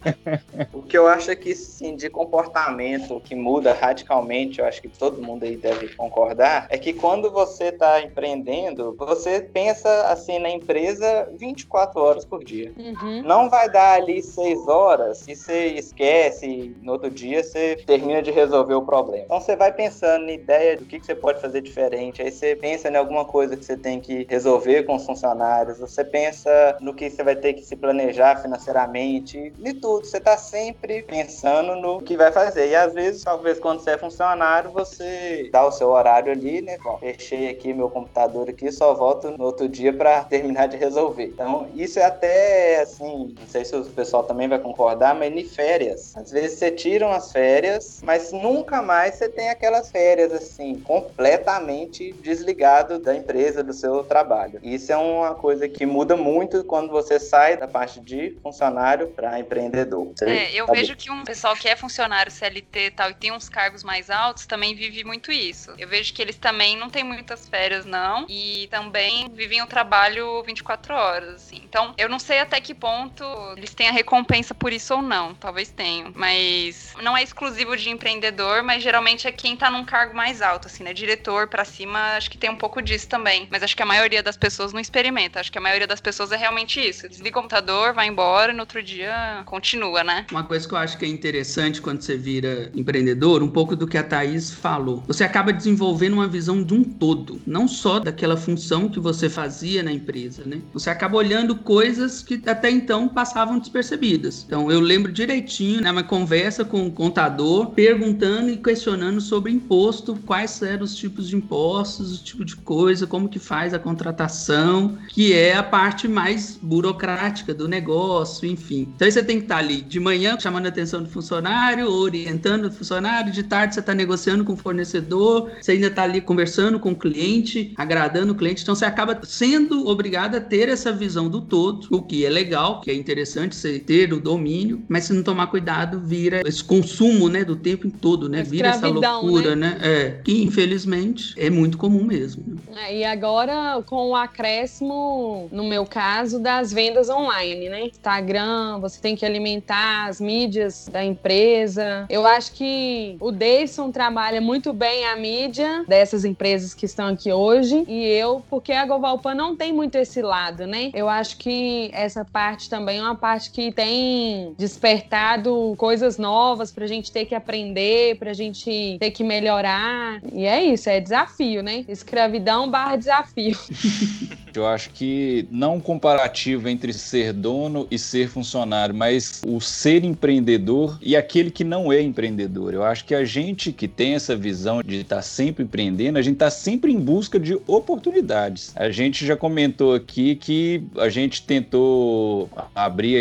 O que eu acho é que, sim, de comportamento que muda radicalmente, eu acho que todo mundo aí deve concordar, é que quando você está empreendendo, você pensa assim na empresa 24 horas por dia. Uhum. Não vai dar ali seis horas e você esquece no outro dia você termina de resolver o problema. Então você vai pensando na ideia do que, que você pode fazer diferente, aí você pensa em alguma coisa que você tem que resolver com os funcionários, você pensa no que você vai ter que se planejar financeiramente, de tudo. Você está sempre pensando no que vai fazer. E às vezes, talvez quando você é funcionário, você dá o seu horário ali, né? Bom, fechei aqui meu computador aqui, só volto no outro dia para terminar de resolver. Então, isso é até assim, não sei se o pessoal também vai concordar, mas em férias. Às vezes você tira umas férias, mas nunca mais você tem aquelas férias assim, completamente desligado da empresa, do seu trabalho. Isso é uma coisa que muda muito quando você sai da parte de funcionário para empreendedor. É, eu vejo que um pessoal que é funcionário CLT e tal e tem uns cargos mais altos também vive muito isso. Eu vejo que eles também não têm muitas férias, não, e também vivem o trabalho 24 horas, assim. Então, eu não sei até que ponto eles têm a recompensa por isso ou não. Talvez tenham. Mas não é exclusivo de empreendedor, mas geralmente é quem tá num cargo mais alto, assim, né? Diretor pra cima, acho que tem um pouco disso também. Mas acho que a maioria das pessoas não experimenta. Acho que a maioria das pessoas é realmente isso. Desliga o computador, vai embora no outro dia continua, né? Uma coisa que eu acho que é interessante quando você vira empreendedor, um pouco do que a Thaís falou. Você acaba desenvolvendo uma visão de um todo, não só daquela função que você fazia na empresa, né? Você acaba olhando coisas que até então passavam despercebidas. Então, eu lembro direitinho, né, uma conversa com o contador, perguntando e questionando sobre imposto, quais eram os tipos de impostos, o tipo de coisa, como que faz a contratação, que é a parte mais burocrática do negócio, enfim. Então, você tem que estar ali de manhã chamando a atenção do funcionário, orientando o funcionário, de tarde você está negociando com o fornecedor, você ainda está ali conversando com o cliente, agradando o cliente, então você acaba sendo obrigado a ter essa visão do todo, o que é legal, que é interessante você ter o domínio, mas se não tomar cuidado, vira esse consumo, né, do tempo em todo, né, vira essa Escravidão, loucura, né? É, que infelizmente é muito comum mesmo. né? É, e agora, com o acréscimo, no meu caso, das vendas online, né? Instagram, você tem que alimentar as mídias da empresa. Eu acho que o Davidson trabalha muito bem a mídia dessas empresas que estão aqui hoje. E eu, porque a Govalpan não tem muito esse lado, né? Eu acho que essa parte também é uma parte que tem despertado coisas novas pra gente ter que aprender, pra gente ter que melhorar. E é isso, é desafio, né? Escravidão barra desafio. Eu acho que não um comparativo entre ser dono e ser funcionário, mas o ser empreendedor e aquele que não é empreendedor. Eu acho que a gente que tem essa visão de estar sempre empreendendo, a gente está sempre em busca de oportunidades. A gente já comentou aqui que a gente tentou abrir a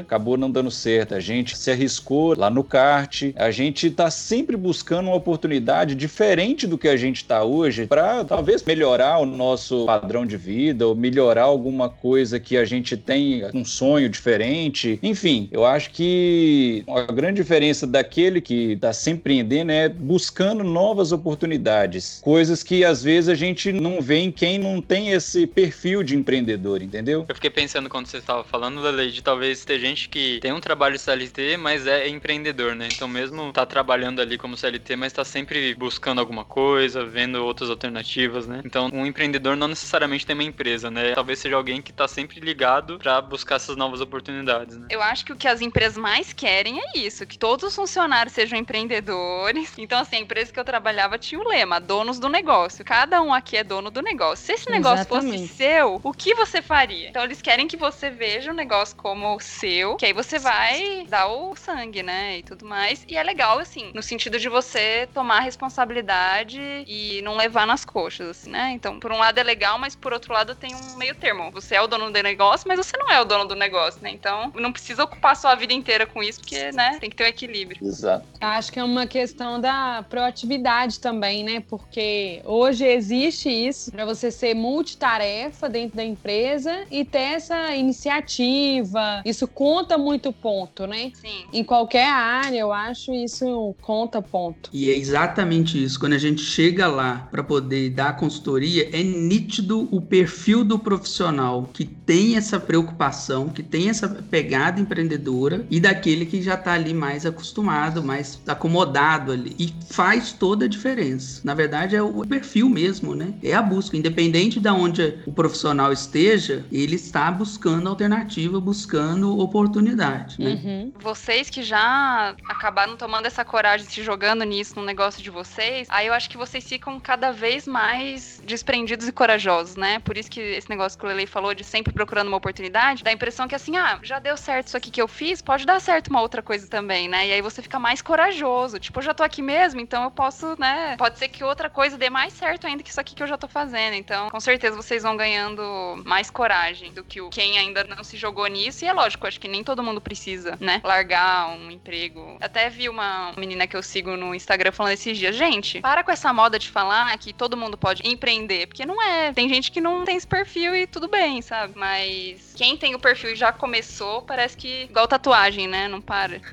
acabou não dando certo. A gente se arriscou lá no kart. A gente está sempre buscando uma oportunidade diferente do que a gente está hoje para talvez melhorar o nosso padrão de vida ou melhorar alguma coisa que a gente tem um sonho diferente. Enfim, eu acho que a grande diferença daquele que está se empreendendo é buscando novas oportunidades, coisas que às vezes a gente não vê em quem não tem esse perfil de empreendedor, entendeu? Eu fiquei pensando quando você estava falando, Lele, de talvez ter gente que tem um trabalho CLT, mas é empreendedor, né? Então mesmo tá trabalhando ali como CLT, mas tá sempre buscando alguma coisa, vendo outras alternativas, né? Então um empreendedor não necessariamente tem uma empresa, né? Talvez seja alguém que tá sempre ligado para buscar essas novas oportunidades, né? Eu acho que o que as empresas mais querem é isso, que todos os funcionários sejam empreendedores. Então, assim, a empresa que eu trabalhava tinha o lema, donos do negócio. Cada um aqui é dono do negócio. Se esse negócio Exatamente. fosse seu, o que você faria? Então, eles querem que você veja o negócio como seu, que aí você vai dar o sangue, né? E tudo mais. E é legal, assim, no sentido de você tomar responsabilidade e não levar nas coxas, assim, né? Então, por um lado é legal, mas por outro lado tem um meio termo. Você é o dono do negócio, mas você não é o dono do negócio, né? Então, não precisa ocupar sua vida inteira com isso, porque, né, tem que ter um equilíbrio. Exato. Acho que é uma questão da proatividade também, né? Porque hoje existe isso para você ser multitarefa dentro da empresa e ter essa iniciativa. Isso conta muito ponto, né? Sim. Em qualquer área, eu acho isso conta ponto. E é exatamente isso. Quando a gente chega lá para poder dar consultoria, é nítido o perfil do profissional que tem essa preocupação, que tem essa pegada empreendedora e daquele que já está ali mais acostumado, mais acomodado ali. E faz toda a diferença. Na verdade, é o perfil mesmo, né? É a busca. Independente de onde o profissional esteja, ele está buscando alternativa, buscando oportunidade. Né? Uhum. Vocês que já acabaram tomando essa coragem, se jogando nisso no negócio de vocês, aí eu acho que vocês ficam cada vez mais desprendidos e corajosos, né? Por isso que esse negócio que o Lele falou de sempre procurando uma oportunidade, dá a impressão que assim, ah, já deu certo isso aqui que eu fiz, pode dar certo uma outra coisa também, né? E aí você fica mais corajoso. Tipo, eu já tô aqui mesmo, então eu posso, né? Pode ser que outra coisa dê mais certo ainda que isso aqui que eu já tô fazendo. Então, com certeza vocês vão ganhando mais coragem do que o quem ainda não se jogou nisso. E é lógico, acho que nem todo mundo precisa, né? Largar um emprego. Até vi uma menina que eu sigo no Instagram falando esses dias, gente, para com essa moda de falar que todo mundo pode empreender, porque não é. Tem gente que não tem esse perfil e tudo bem, sabe? Mas quem tem o perfil e já começou, parece que igual tatuagem, né? Não para.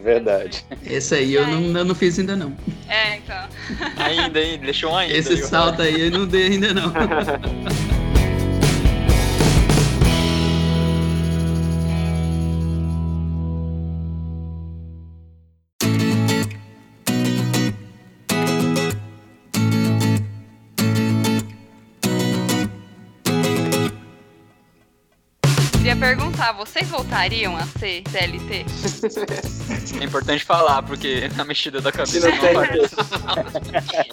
Verdade. Esse aí eu não, eu não fiz ainda não. É, então. Ainda, ainda, deixou um ainda. Esse viu? salto aí eu não dei ainda não. perguntar, vocês voltariam a ser CLT? É importante falar, porque na mexida da cabeça não aparece.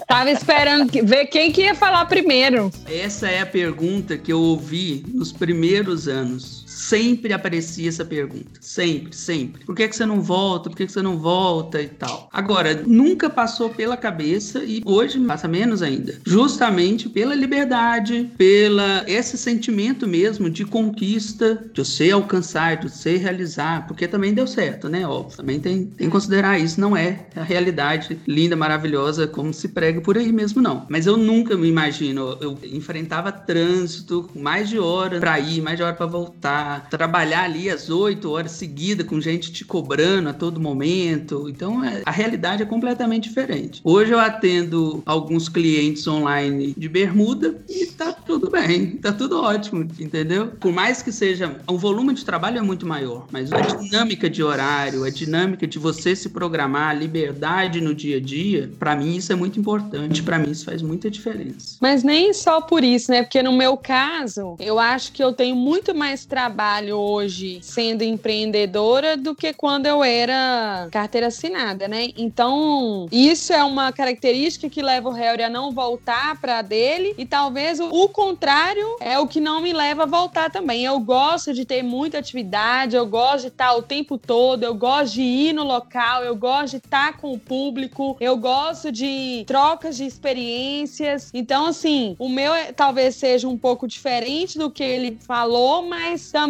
Tava esperando que- ver quem que ia falar primeiro. Essa é a pergunta que eu ouvi nos primeiros anos. Sempre aparecia essa pergunta. Sempre, sempre. Por que, que você não volta? Por que, que você não volta e tal? Agora, nunca passou pela cabeça e hoje passa menos ainda. Justamente pela liberdade, pela esse sentimento mesmo de conquista, de você alcançar, de você realizar, porque também deu certo, né? Óbvio. Também tem, tem que considerar isso. Não é a realidade linda, maravilhosa, como se prega por aí mesmo, não. Mas eu nunca me imagino. Eu enfrentava trânsito, mais de hora para ir, mais de hora para voltar, trabalhar ali às oito horas seguidas com gente te cobrando a todo momento. Então é- a realidade é completamente diferente. Hoje eu atendo alguns clientes online de bermuda e tá tudo bem, tá tudo ótimo, entendeu? Por mais que seja o volume de trabalho é muito maior, mas a dinâmica de horário, a dinâmica de você se programar, a liberdade no dia a dia, para mim isso é muito importante, para mim isso faz muita diferença. Mas nem só por isso, né? Porque no meu caso, eu acho que eu tenho muito mais trabalho hoje sendo empreendedora do que quando eu era carteira assinada, né? Então, isso é uma característica que leva o Harry a não voltar para dele e talvez o, o contrário é o que não me leva a voltar também. Eu gosto de ter muita atividade, eu gosto de estar o tempo todo, eu gosto de ir no local, eu gosto de estar com o público, eu gosto de trocas de experiências. Então, assim, o meu é, talvez seja um pouco diferente do que ele falou, mas também,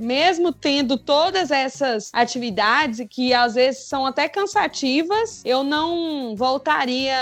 mesmo tendo todas essas atividades que às vezes são até cansativas, eu não voltaria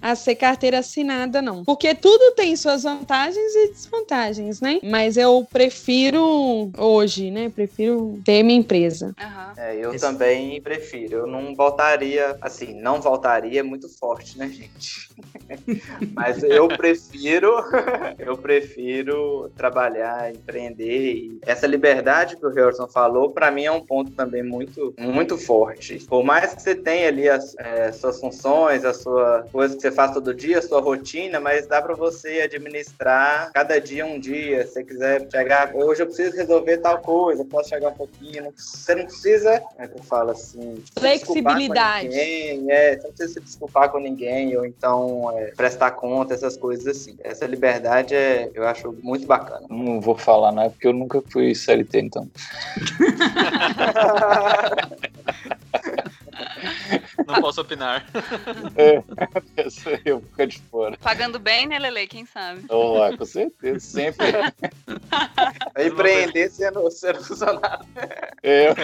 a ser carteira assinada, não. Porque tudo tem suas vantagens e desvantagens, né? Mas eu prefiro hoje, né? Prefiro ter minha empresa. Aham. É, eu Esse- também prefiro. Eu não voltaria, assim, não voltaria é muito forte, né, gente? Mas eu prefiro, eu prefiro trabalhar, empreender. Essa liberdade que o Harrison falou, para mim é um ponto também muito, muito forte. Por mais que você tenha ali as é, suas funções, a sua coisa que você faz todo dia, a sua rotina, mas dá para você administrar cada dia um dia. Se você quiser chegar, hoje eu preciso resolver tal coisa, posso chegar um pouquinho. Você não precisa, é que eu falo assim, Flexibilidade. ninguém, é, você não precisa se desculpar com ninguém, ou então é, prestar conta, essas coisas assim. Essa liberdade é, eu acho muito bacana. Não vou falar, não, é porque eu nunca fui CLT, então. Não posso opinar. Aí eu fico de fora. Pagando bem, né, Lele? Quem sabe? Vamos lá, com certeza. Sempre. Empreender sendo, sendo funcionário. É,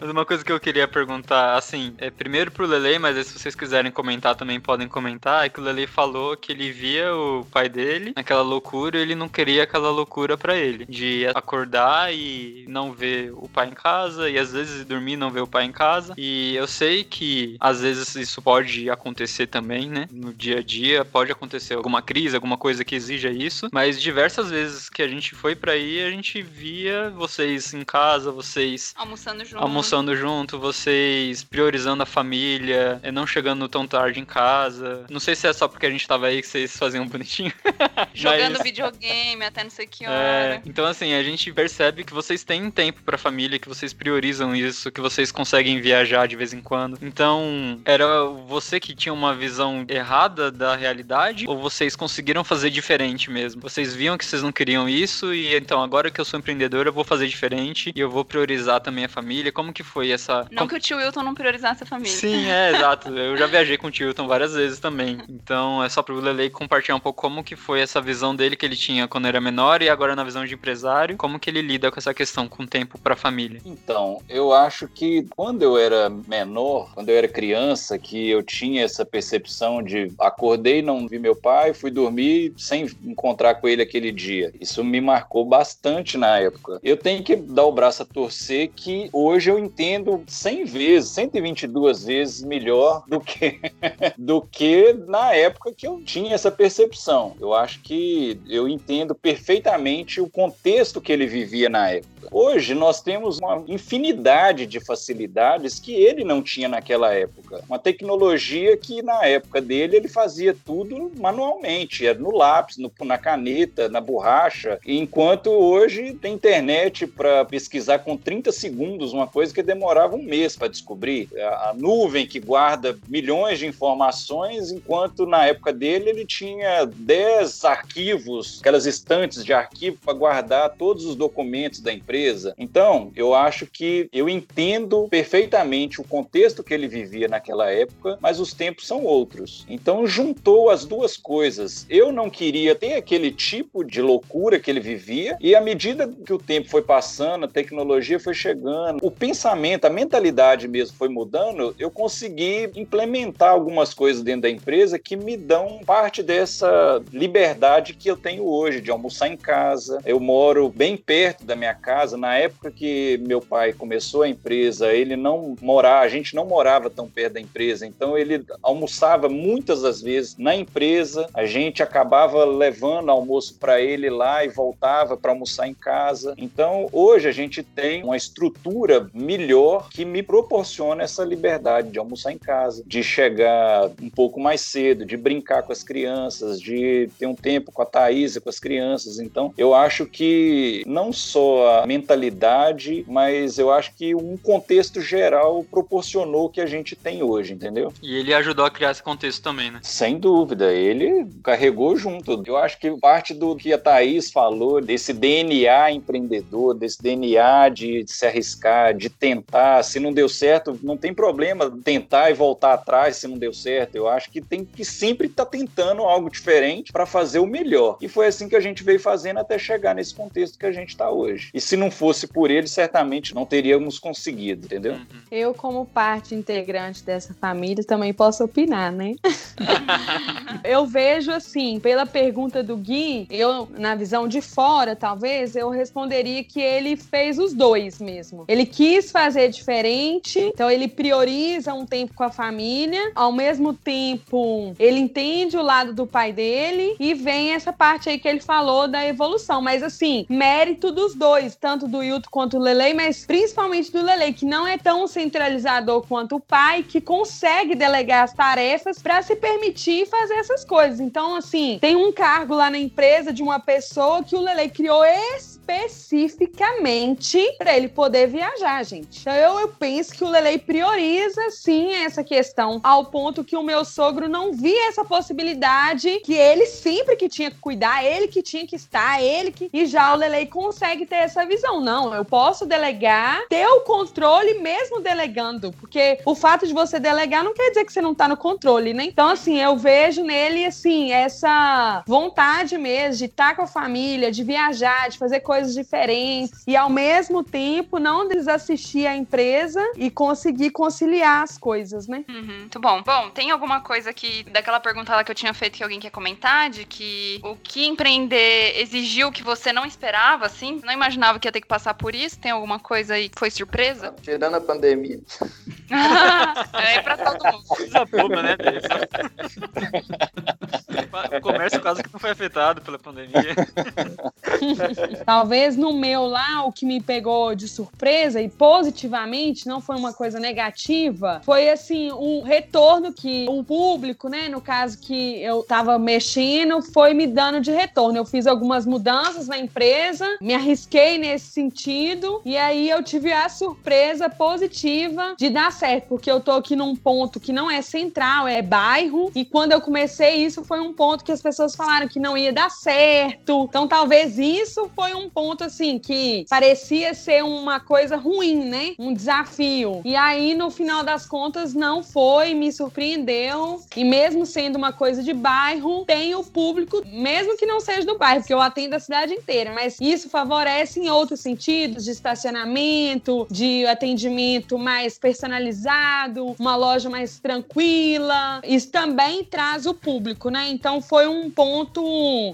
Mas uma coisa que eu queria perguntar, assim, é primeiro pro Lele, mas aí se vocês quiserem comentar também podem comentar, é que o Lele falou que ele via o pai dele naquela loucura e ele não queria aquela loucura pra ele. De acordar e não ver o pai em casa, e às vezes dormir e não ver o pai em casa. E eu sei que às vezes isso pode acontecer também, né? No dia a dia, pode acontecer alguma crise, alguma coisa que exija isso, mas diversas vezes que a gente foi pra aí, a gente via vocês em casa, vocês Almoçando junto. almoçando junto, vocês priorizando a família, eh, não chegando tão tarde em casa. Não sei se é só porque a gente tava aí que vocês faziam bonitinho. Jogando Mas- videogame até não sei que É, hora. então assim, a gente percebe que vocês têm tempo pra família, que vocês priorizam isso, que vocês conseguem viajar de vez em quando. Então, era você que tinha uma visão errada da realidade ou vocês conseguiram fazer diferente mesmo? Vocês viam que vocês não queriam isso e então agora que eu sou empreendedor, eu vou fazer diferente e eu vou priorizar também a família. Como que foi essa Não que o tio Wilton não priorizasse a família. Sim, é, exato. Eu já viajei com o Tilton várias vezes também. Então é só pro Lele compartilhar um pouco como que foi essa visão dele que ele tinha quando era menor e agora na visão de empresário, como que ele lida com essa questão com tempo pra família. Então, eu acho que quando eu era menor, quando eu era criança, que eu tinha essa percepção de acordei, não vi meu pai, fui dormir sem encontrar com ele aquele dia. Isso me marcou bastante na época. Eu tenho que dar o braço a torcer que hoje eu entendo 100 vezes, 122 vezes melhor do que do que na época que eu tinha essa percepção. Eu acho que eu entendo perfeitamente o contexto que ele vivia na época. Hoje nós temos uma infinidade de facilidades que ele não tinha naquela época. Uma tecnologia que na época dele ele fazia tudo manualmente, era no lápis, no- na caneta, na borracha, enquanto hoje tem internet para pesquisar com 30 segundos uma coisa que demorava um mês para descobrir. A, a nuvem que guarda milhões de informações, enquanto na época dele ele tinha 10 arquivos, aquelas estantes de arquivo para guardar todos os documentos da empresa. Então, eu acho que eu entendo perfeitamente o contexto que ele vivia naquela época, mas os tempos são outros. Então, juntou as duas coisas. Eu não queria ter aquele tipo de loucura que ele vivia, e à medida que o tempo foi passando, a tecnologia foi chegando, o pensamento, a mentalidade mesmo foi mudando, eu consegui implementar algumas coisas dentro da empresa que me dão parte dessa liberdade que eu tenho hoje, de almoçar em casa. Eu moro bem perto da minha casa. Na época que meu pai começou a empresa, ele não morava, a gente não morava tão perto da empresa, então ele almoçava muitas das vezes na empresa. A gente acabava levando almoço para ele lá e voltava para almoçar em casa. Então, hoje a gente tem uma estrutura melhor que me proporciona essa liberdade de almoçar em casa, de chegar um pouco mais cedo, de brincar com as crianças, de ter um tempo com a Thaís e com as crianças. Então, eu acho que não só a mentalidade, mas eu acho que um contexto geral proporcionou o que a gente tem hoje, entendeu? E ele ajudou a criar esse contexto também, né? Sem dúvida, ele carregou junto. Eu acho que parte do que a Thaís falou, desse DNA empreendedor, desse DNA de se arriscar, de tentar, se não deu certo, não tem problema tentar e voltar atrás se não deu certo. Eu acho que tem que sempre estar tá tentando algo diferente para fazer o melhor. E foi assim que a gente veio fazendo até chegar nesse contexto que a gente está hoje. E se não fosse por ele, certamente não teríamos conseguido, entendeu? Uhum. Eu, como parte integrante dessa família, também posso opinar, né? eu vejo assim, pela pergunta do Gui, eu, na visão de fora, talvez, eu responderia que ele fez os dois mesmo. Ele quis fazer diferente, então ele prioriza um tempo com a família, ao mesmo tempo ele entende o lado do pai dele e vem essa parte aí que ele falou da evolução. Mas assim, mérito dos dois, tanto do Hilton quanto do Lele, mas principalmente do Lele, que não é tão quanto o pai, que consegue delegar as tarefas para se permitir fazer essas coisas. Então, assim, tem um cargo lá na empresa de uma pessoa que o Lele criou especificamente para ele poder viajar, gente. Então eu, eu penso que o Lele prioriza sim essa questão ao ponto que o meu sogro não via essa possibilidade que ele sempre que tinha que cuidar, ele que tinha que estar, ele que e já o Lele consegue ter essa visão. Não, eu posso delegar, ter o controle mesmo delegando, porque o fato de você delegar não quer dizer que você não tá no controle, né? Então assim, eu vejo nele assim essa vontade mesmo de estar tá com a família, de viajar, de fazer coisas diferentes e ao mesmo tempo não desassistir a empresa e conseguir conciliar as coisas, né? Uhum, muito bom. Bom, tem alguma coisa aqui daquela pergunta lá que eu tinha feito que alguém quer comentar de que o que empreender exigiu que você não esperava, assim? Não imaginava que ia ter que passar por isso? Tem alguma coisa aí que foi surpresa? Tirando a pandemia. é pra todo mundo. Coisa boba, né? o comércio quase que não foi afetado pela pandemia. Talvez no meu lá, o que me pegou de surpresa e positivamente, não foi uma coisa negativa, foi assim, um retorno que o público, né, no caso que eu tava mexendo, foi me dando de retorno. Eu fiz algumas mudanças na empresa, me arrisquei nesse sentido, e aí eu tive a surpresa positiva de dar certo, porque eu tô aqui num ponto que não é central, é bairro, e quando eu comecei isso foi um ponto que as pessoas falaram que não ia dar certo. Então talvez isso foi um ponto assim que parecia ser uma coisa ruim, né? Um desafio. E aí no final das contas não foi, me surpreendeu. E mesmo sendo uma coisa de bairro, tem o público, mesmo que não seja do bairro, porque eu atendo a cidade inteira, mas isso favorece em outros sentidos, de estacionamento, de atendimento mais personalizado, uma loja mais tranquila. Isso também traz o público, né? Então foi um ponto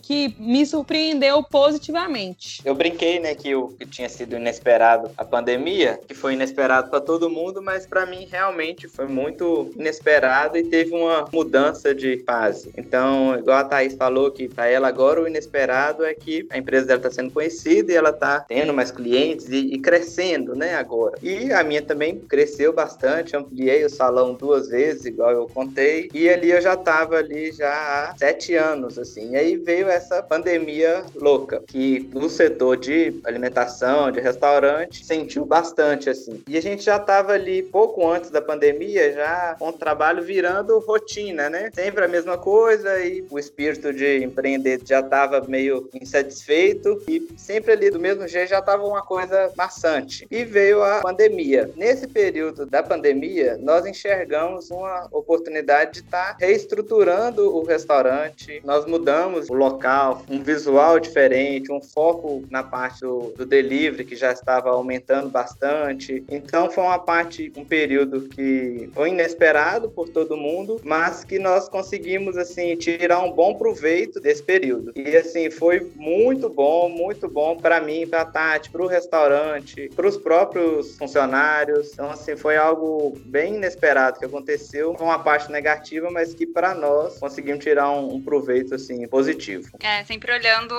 que me surpreendeu positivamente. Eu brinquei, né, que o que tinha sido inesperado a pandemia, que foi inesperado para todo mundo, mas para mim realmente foi muito inesperado e teve uma mudança de fase. Então, igual a Thaís falou que para ela agora o inesperado é que a empresa dela está sendo conhecida e ela está tendo mais clientes e, e, crescendo, né, agora. E a minha também cresceu bastante, ampliei o salão duas vezes, igual eu contei, e ali eu já estava ali já há sete anos, assim. E aí veio essa pandemia louca, que no setor de alimentação, de restaurante, sentiu bastante, assim. E a gente já estava ali pouco antes da pandemia, já com o trabalho virando rotina, né? Sempre a mesma coisa e o espírito de empreender já estava meio insatisfeito e sempre ali do mesmo jeito já estava uma coisa maçante. E veio a pandemia. Nesse período da pandemia, nós enxergamos uma oportunidade de estar tá reestruturando o restaurante. Nós mudamos o local, um visual diferente, um foco na parte do, do delivery que já estava aumentando bastante. Então foi uma parte, um período que foi inesperado por todo mundo, mas que nós conseguimos assim tirar um bom proveito desse período. E assim foi muito bom, muito bom para mim, para Tati, para o restaurante, para os próprios funcionários. Então assim foi algo bem inesperado que aconteceu. Foi uma parte negativa, mas que para nós conseguimos tirar um, um proveito assim positivo. É, sempre olhando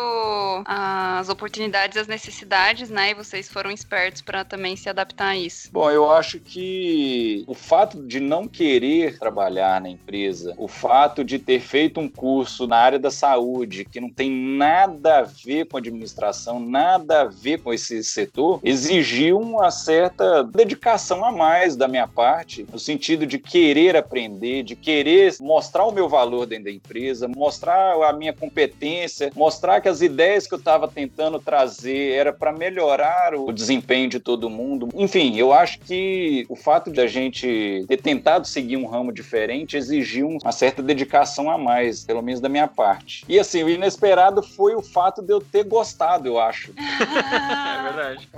as oportunidades, as necessidades, né? E vocês foram espertos para também se adaptar a isso. Bom, eu acho que o fato de não querer trabalhar na empresa, o fato de ter feito um curso na área da saúde que não tem nada a ver com administração, nada a ver com esse setor, exigiu uma certa dedicação a mais da minha parte, no sentido de querer aprender, de querer mostrar o meu valor dentro da empresa, mostrar a minha competência, mostrar que as ideias que eu estava tentando trazer era para melhorar o desempenho de todo mundo. Enfim, eu acho que o fato de a gente ter tentado seguir um ramo diferente exigiu uma certa dedicação a mais, pelo menos da minha parte. E assim, o inesperado foi o fato de eu ter gostado, eu acho. é verdade.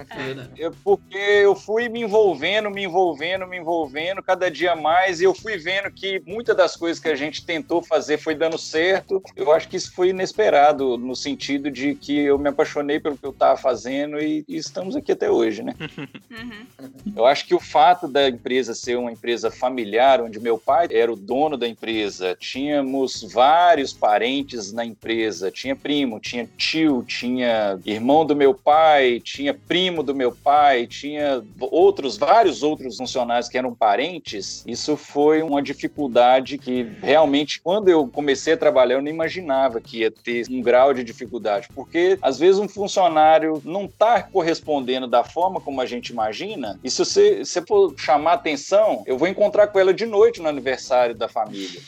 É. porque eu fui me envolvendo, me envolvendo, me envolvendo cada dia mais e eu fui vendo que muitas das coisas que a gente tentou fazer foi dando certo. Eu acho que isso foi inesperado no sentido de que eu me apaixonei pelo que eu estava fazendo e, e, estamos aqui até hoje, né? Uhum. Eu acho que o fato da empresa ser uma empresa familiar, onde meu pai era o dono da empresa, tínhamos vários parentes na empresa, tinha primo, tinha tio, tinha irmão do meu pai, tinha primo do meu pai, tinha outros, vários outros funcionários que eram parentes. Isso foi uma dificuldade que realmente, quando eu comecei a trabalhar, eu não imaginava que ia ter um grau de dificuldade, porque às vezes um funcionário não está correspondendo da forma como a gente imagina, e se você, se for chamar atenção, eu vou encontrar com ela de noite no aniversário da família.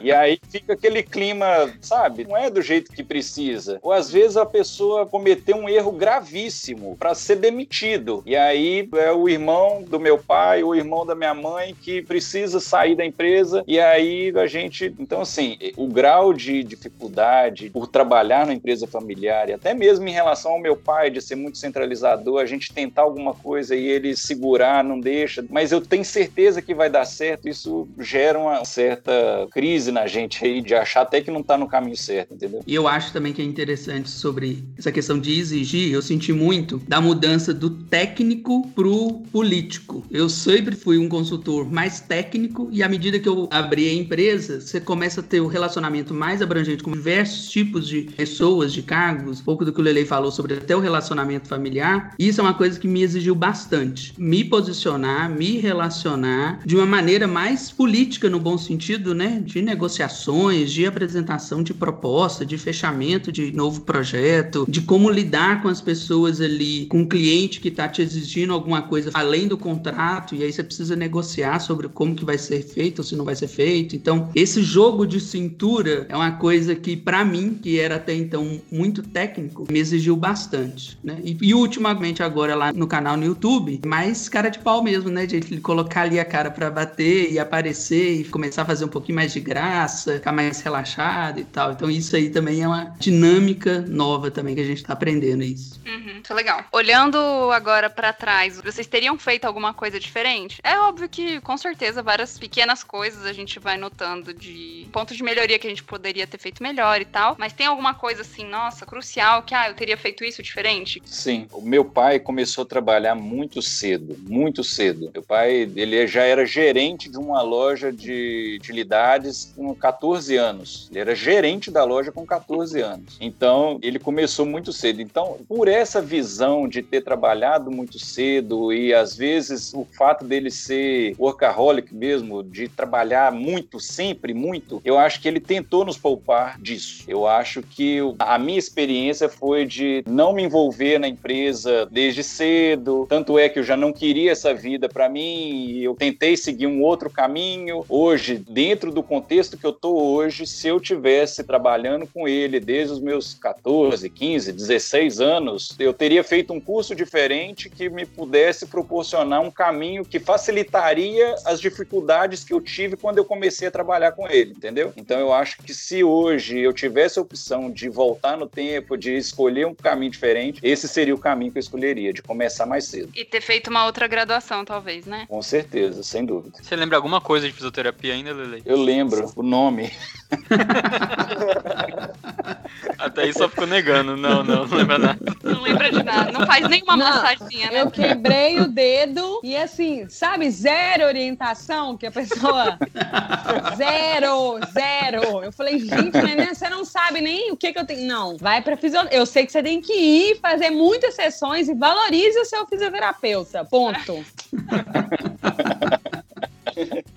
E aí fica aquele clima, sabe? Não é do jeito que precisa. Ou às vezes a pessoa cometeu um erro gravíssimo para ser demitido. E aí é o irmão do meu pai, o irmão da minha mãe que precisa sair da empresa. E aí a gente. Então, assim, o grau de dificuldade por trabalhar na empresa familiar, e até mesmo em relação ao meu pai, de ser muito centralizador, a gente tentar alguma coisa e ele segurar, não deixa. Mas eu tenho certeza que vai dar certo. Isso gera uma certa crise na gente aí de achar até que não está no caminho certo, entendeu? E eu acho também que é interessante sobre essa questão de exigir, eu senti muito da mudança do técnico pro político. Eu sempre fui um consultor mais técnico e à medida que eu abri a empresa, você começa a ter o um relacionamento mais abrangente com diversos tipos de pessoas, de cargos, pouco do que o Lele falou sobre até o relacionamento familiar. Isso é uma coisa que me exigiu bastante. Me posicionar, me relacionar de uma maneira mais política no bom sentido, né? De negociações, de apresentação de proposta, de fechamento de novo projeto, de como lidar com as pessoas ali, com o cliente que está te exigindo alguma coisa além do contrato, e aí você precisa negociar sobre como que vai ser feito ou se não vai ser feito. Então, esse jogo de cintura é uma coisa que, para mim, que era até então muito técnico, me exigiu bastante, né? E, e ultimamente agora lá no canal no YouTube, mais cara de pau mesmo, né? De colocar ali a cara para bater e aparecer e começar a fazer um pouquinho mais de graça, ficar mais relaxado e tal. Então isso aí também é uma dinâmica nova também que a gente tá aprendendo isso. Uhum, isso é legal. Olhando agora para trás, vocês teriam feito alguma coisa diferente? É óbvio que com certeza várias pequenas coisas a gente vai notando de pontos de melhoria que a gente poderia ter feito melhor e tal, mas tem alguma coisa assim, nossa, crucial que ah, eu teria feito isso diferente? Sim, o meu pai começou a trabalhar muito cedo, muito cedo. Meu pai, ele já era gerente de uma loja de utilidades com 14 anos. Ele era gerente da loja com 14 anos. Então, ele começou muito cedo. Então, por essa visão de ter trabalhado muito cedo e às vezes o fato dele ser workaholic mesmo, de trabalhar muito, sempre muito, eu acho que ele tentou nos poupar disso. Eu acho que a minha experiência foi de não me envolver na empresa desde cedo. Tanto é que eu já não queria essa vida para mim, eu tentei seguir um outro caminho. Hoje, dentro do contexto que eu tô hoje, se eu tivesse trabalhando com ele desde os meus 14, 15, 16 anos, eu teria feito um curso diferente que me pudesse proporcionar um caminho que facilitaria as dificuldades que eu tive quando eu comecei a trabalhar com ele, entendeu? Então eu acho que se hoje eu tivesse a opção de voltar no tempo, de escolher um caminho diferente, esse seria o caminho que eu escolheria, de começar mais cedo. E ter feito uma outra graduação, talvez, né? Com certeza, sem dúvida. Você lembra alguma coisa de fisioterapia ainda, Lele? Eu lembro o nome. Até aí só ficou negando. Não, não, não lembra nada. Não lembra de nada. Não faz nenhuma Não, massaginha, né? Eu quebrei o dedo e assim, sabe, zero orientação que a pessoa. zero, zero. Eu falei, gente, Nenê, você não sabe nem o que, que eu tenho. Não, vai pra fisioterapia. Eu sei que você tem que ir fazer muitas sessões e valorize o seu fisioterapeuta. Ponto.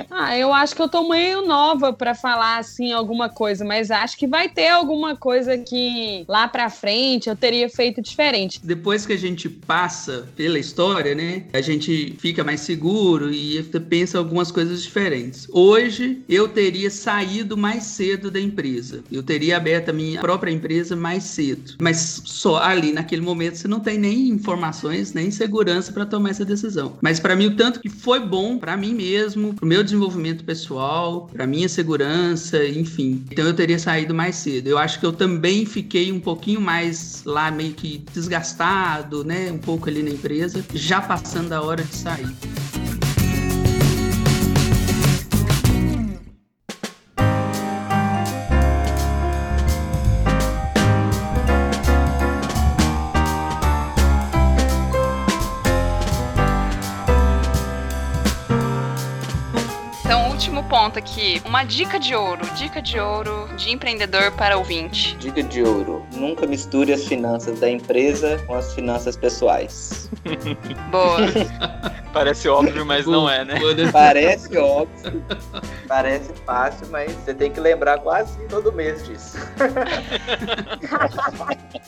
Ah, eu acho que eu tô meio nova pra falar assim alguma coisa, mas acho que vai ter alguma coisa que lá pra frente eu teria feito diferente. Depois que a gente passa pela história, né? A gente fica mais seguro e pensa algumas coisas diferentes. Hoje eu teria saído mais cedo da empresa. Eu teria aberto a minha própria empresa mais cedo. Mas só ali naquele momento você não tem nem informações, nem segurança para tomar essa decisão. Mas para mim o tanto que foi bom para mim mesmo, pro meu desenvolvimento pessoal, para minha segurança, enfim. Então eu teria saído mais cedo. Eu acho que eu também fiquei um pouquinho mais lá meio que desgastado, né, um pouco ali na empresa, já passando a hora de sair. Ponto aqui. Uma dica de ouro. Dica de ouro de empreendedor para ouvinte. Dica de ouro: nunca misture as finanças da empresa com as finanças pessoais. Boa. Parece óbvio, mas não é, né? Parece óbvio, parece fácil, mas você tem que lembrar quase todo mês disso.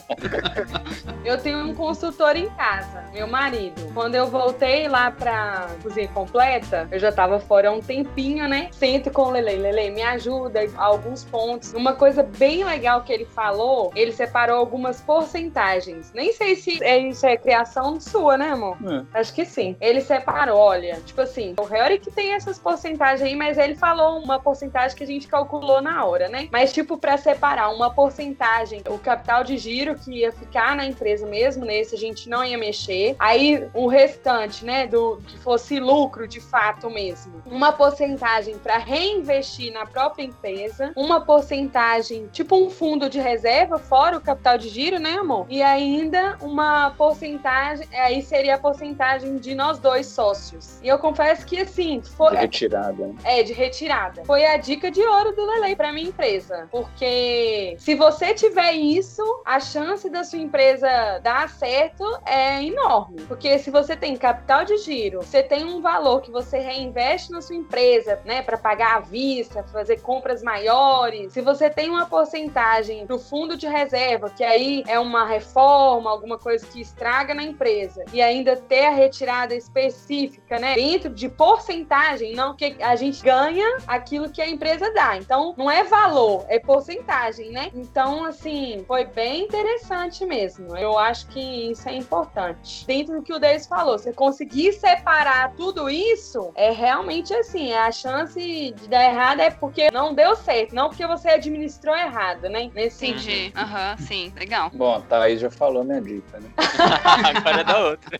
Eu tenho um consultor em casa, meu marido. Quando eu voltei lá pra cozinha completa, eu já tava fora há um tempinho, né? Sento com o Lele. Lele, me ajuda a alguns pontos. Uma coisa bem legal que ele falou, ele separou algumas porcentagens. Nem sei se é- isso é criação sua, né, amor? Acho que sim. Ele separou, olha, tipo assim, o Harry que tem essas porcentagens aí, mas ele falou uma porcentagem que a gente calculou na hora, né? Mas, tipo, pra separar uma porcentagem, o capital de giro que ia ficar na empresa mesmo, nesse a gente não ia mexer. Aí, o restante, né, do que fosse lucro de fato mesmo. Uma porcentagem pra reinvestir na própria empresa, uma porcentagem, tipo um fundo de reserva, fora o capital de giro, né, amor? E ainda uma porcentagem, aí seria a porcentagem de nós dois sócios. E eu confesso que, assim, foi, Retirada. né? é, de retirada. Foi a dica de ouro do Lele pra minha empresa. Porque se você tiver isso, a chance da sua empresa dar certo é enorme. Porque se você tem capital de giro, você tem um valor que você reinveste na sua empresa, né, para pagar à vista, fazer compras maiores. Se você tem uma porcentagem pro fundo de reserva, que aí é uma reforma, alguma coisa que estraga na empresa, e ainda ter a retirada específica, né, dentro de porcentagem, não que a gente ganha aquilo que a empresa dá. Então, não é valor, é porcentagem, né? Então, assim, foi bem interessante mesmo. Eu acho que isso é importante. Dentro do que o Deis falou, você conseguir separar tudo isso, é realmente assim, a chance de dar errado é porque não deu certo, não porque você administrou errado, né? Nesse sentido. Entendi. Aham, sim, legal. Bom, a Thaís já falou minha dica, né? Agora é da outra.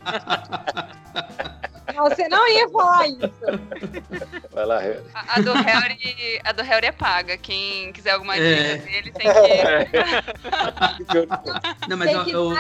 Não, Você não ia falar isso. Vai lá, Harry. A, a do Harry, a do Harry é paga. Quem quiser alguma É. dica dele tem que. Não, mas Tem eu, que eu-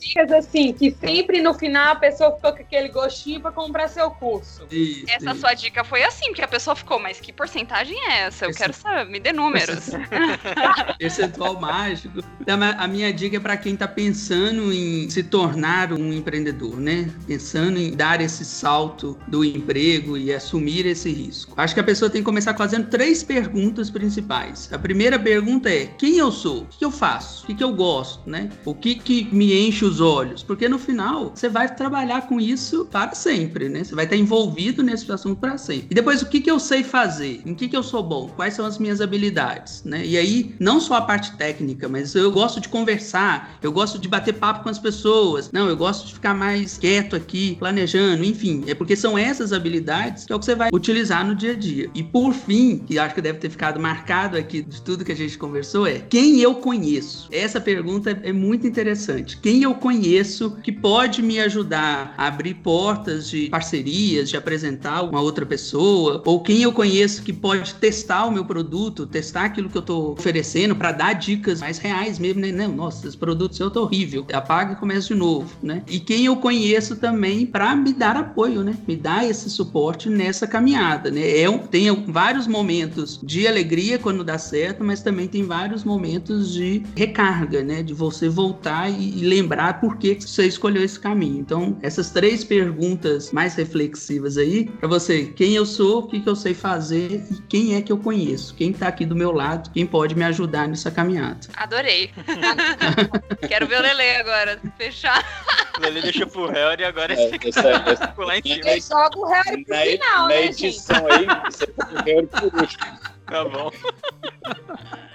dicas assim, que sempre no final a pessoa ficou com aquele gostinho pra comprar seu curso. isso, Essa isso. sua dica foi assim, porque a pessoa ficou, mas que porcentagem é essa? Eu Esse- quero saber, me dê números. percentual mágico. Então, a minha dica é para quem está pensando em se tornar um empreendedor, né? Pensando em dar esse salto alto do emprego e assumir esse risco? Acho que a pessoa tem que começar fazendo três perguntas principais. A primeira pergunta é: quem eu sou? O que eu faço? O que eu gosto, né? O que, que me enche os olhos? Porque no final você vai trabalhar com isso para sempre, né? Você vai estar envolvido nesse assunto para sempre. E depois, o que, que eu sei fazer? Em que, que eu sou bom? Quais são as minhas habilidades, né? E aí, não só a parte técnica, mas eu gosto de conversar, eu gosto de bater papo com as pessoas. Não, eu gosto de ficar mais quieto aqui, planejando, enfim. É porque são essas habilidades que é o que você vai utilizar no dia a dia. E por fim, que acho que deve ter ficado marcado aqui de tudo que a gente conversou, é quem eu conheço? Essa pergunta é muito interessante. Quem eu conheço que pode me ajudar a abrir portas de parcerias, de apresentar uma outra pessoa, ou quem eu conheço que pode testar o meu produto, testar aquilo que eu estou oferecendo para dar dicas mais reais mesmo, né? Não, nossa, esse produto seu tá horrível. Apaga e começa de novo, né? E quem eu conheço também para me dar apoio, né? Me dar esse suporte nessa caminhada, né? É um, tem vários momentos de alegria quando dá certo, mas também tem vários momentos de recarga, né? De você voltar e, e lembrar por que você escolheu esse caminho. Então, essas três perguntas mais reflexivas aí, para você, quem eu sou, o que, que eu sei fazer e quem é que eu conheço, quem tá aqui do meu lado, quem pode me ajudar nessa caminhada. Adorei. Quero ver o Lele agora, fechar. O Lele deixou pro Harry e agora É, esse essa- essa- lá em cima. Ele joga o Harry pro na, final, na né, gente? edição aí, você põe o Harry por último. Tá bom.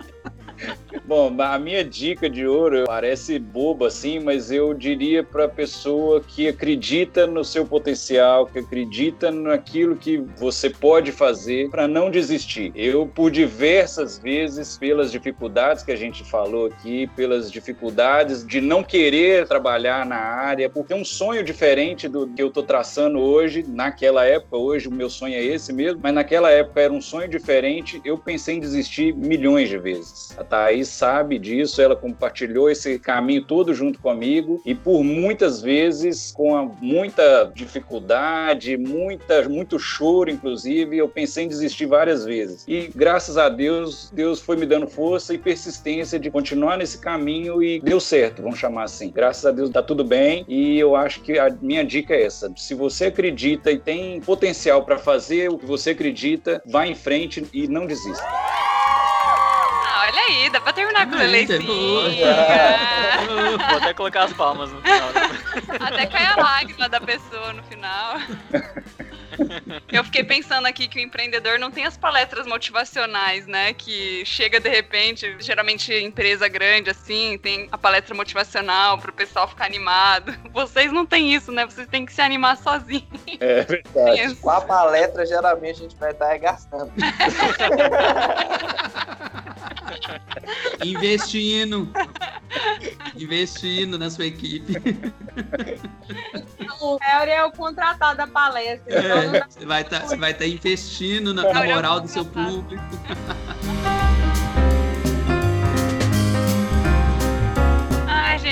Bom, a minha dica de ouro parece boba assim, mas eu diria para a pessoa que acredita no seu potencial, que acredita naquilo que você pode fazer para não desistir. Eu por diversas vezes, pelas dificuldades que a gente falou aqui, pelas dificuldades de não querer trabalhar na área, porque é um sonho diferente do que eu estou traçando hoje, naquela época, hoje o meu sonho é esse mesmo, mas naquela época era um sonho diferente, eu pensei em desistir milhões de vezes. A Thaís sabe disso, ela compartilhou esse caminho todo junto comigo e por muitas vezes com muita dificuldade, muita, muito choro, inclusive, eu pensei em desistir várias vezes. E graças a Deus, Deus foi me dando força e persistência de continuar nesse caminho e deu certo, vamos chamar assim. Graças a Deus tá tudo bem e eu acho que a minha dica é essa. Se você acredita e tem potencial para fazer o que você acredita, vá em frente e não desista. Olha aí, dá pra terminar com o. Ah, Vou até colocar as palmas no final. Até cai a lágrima da pessoa no final. Eu fiquei pensando aqui que o empreendedor não tem as palestras motivacionais, né? Que chega de repente, geralmente empresa grande assim, tem a palestra motivacional pro pessoal ficar animado. Vocês não têm isso, né? Vocês têm que se animar sozinhos. É verdade. Com a palestra, geralmente a gente vai estar arregaçando. Investindo. Investindo na sua equipe. O Harry é o contratado da palestra. Então É, você vai estar vai tá investindo na, na moral do seu público.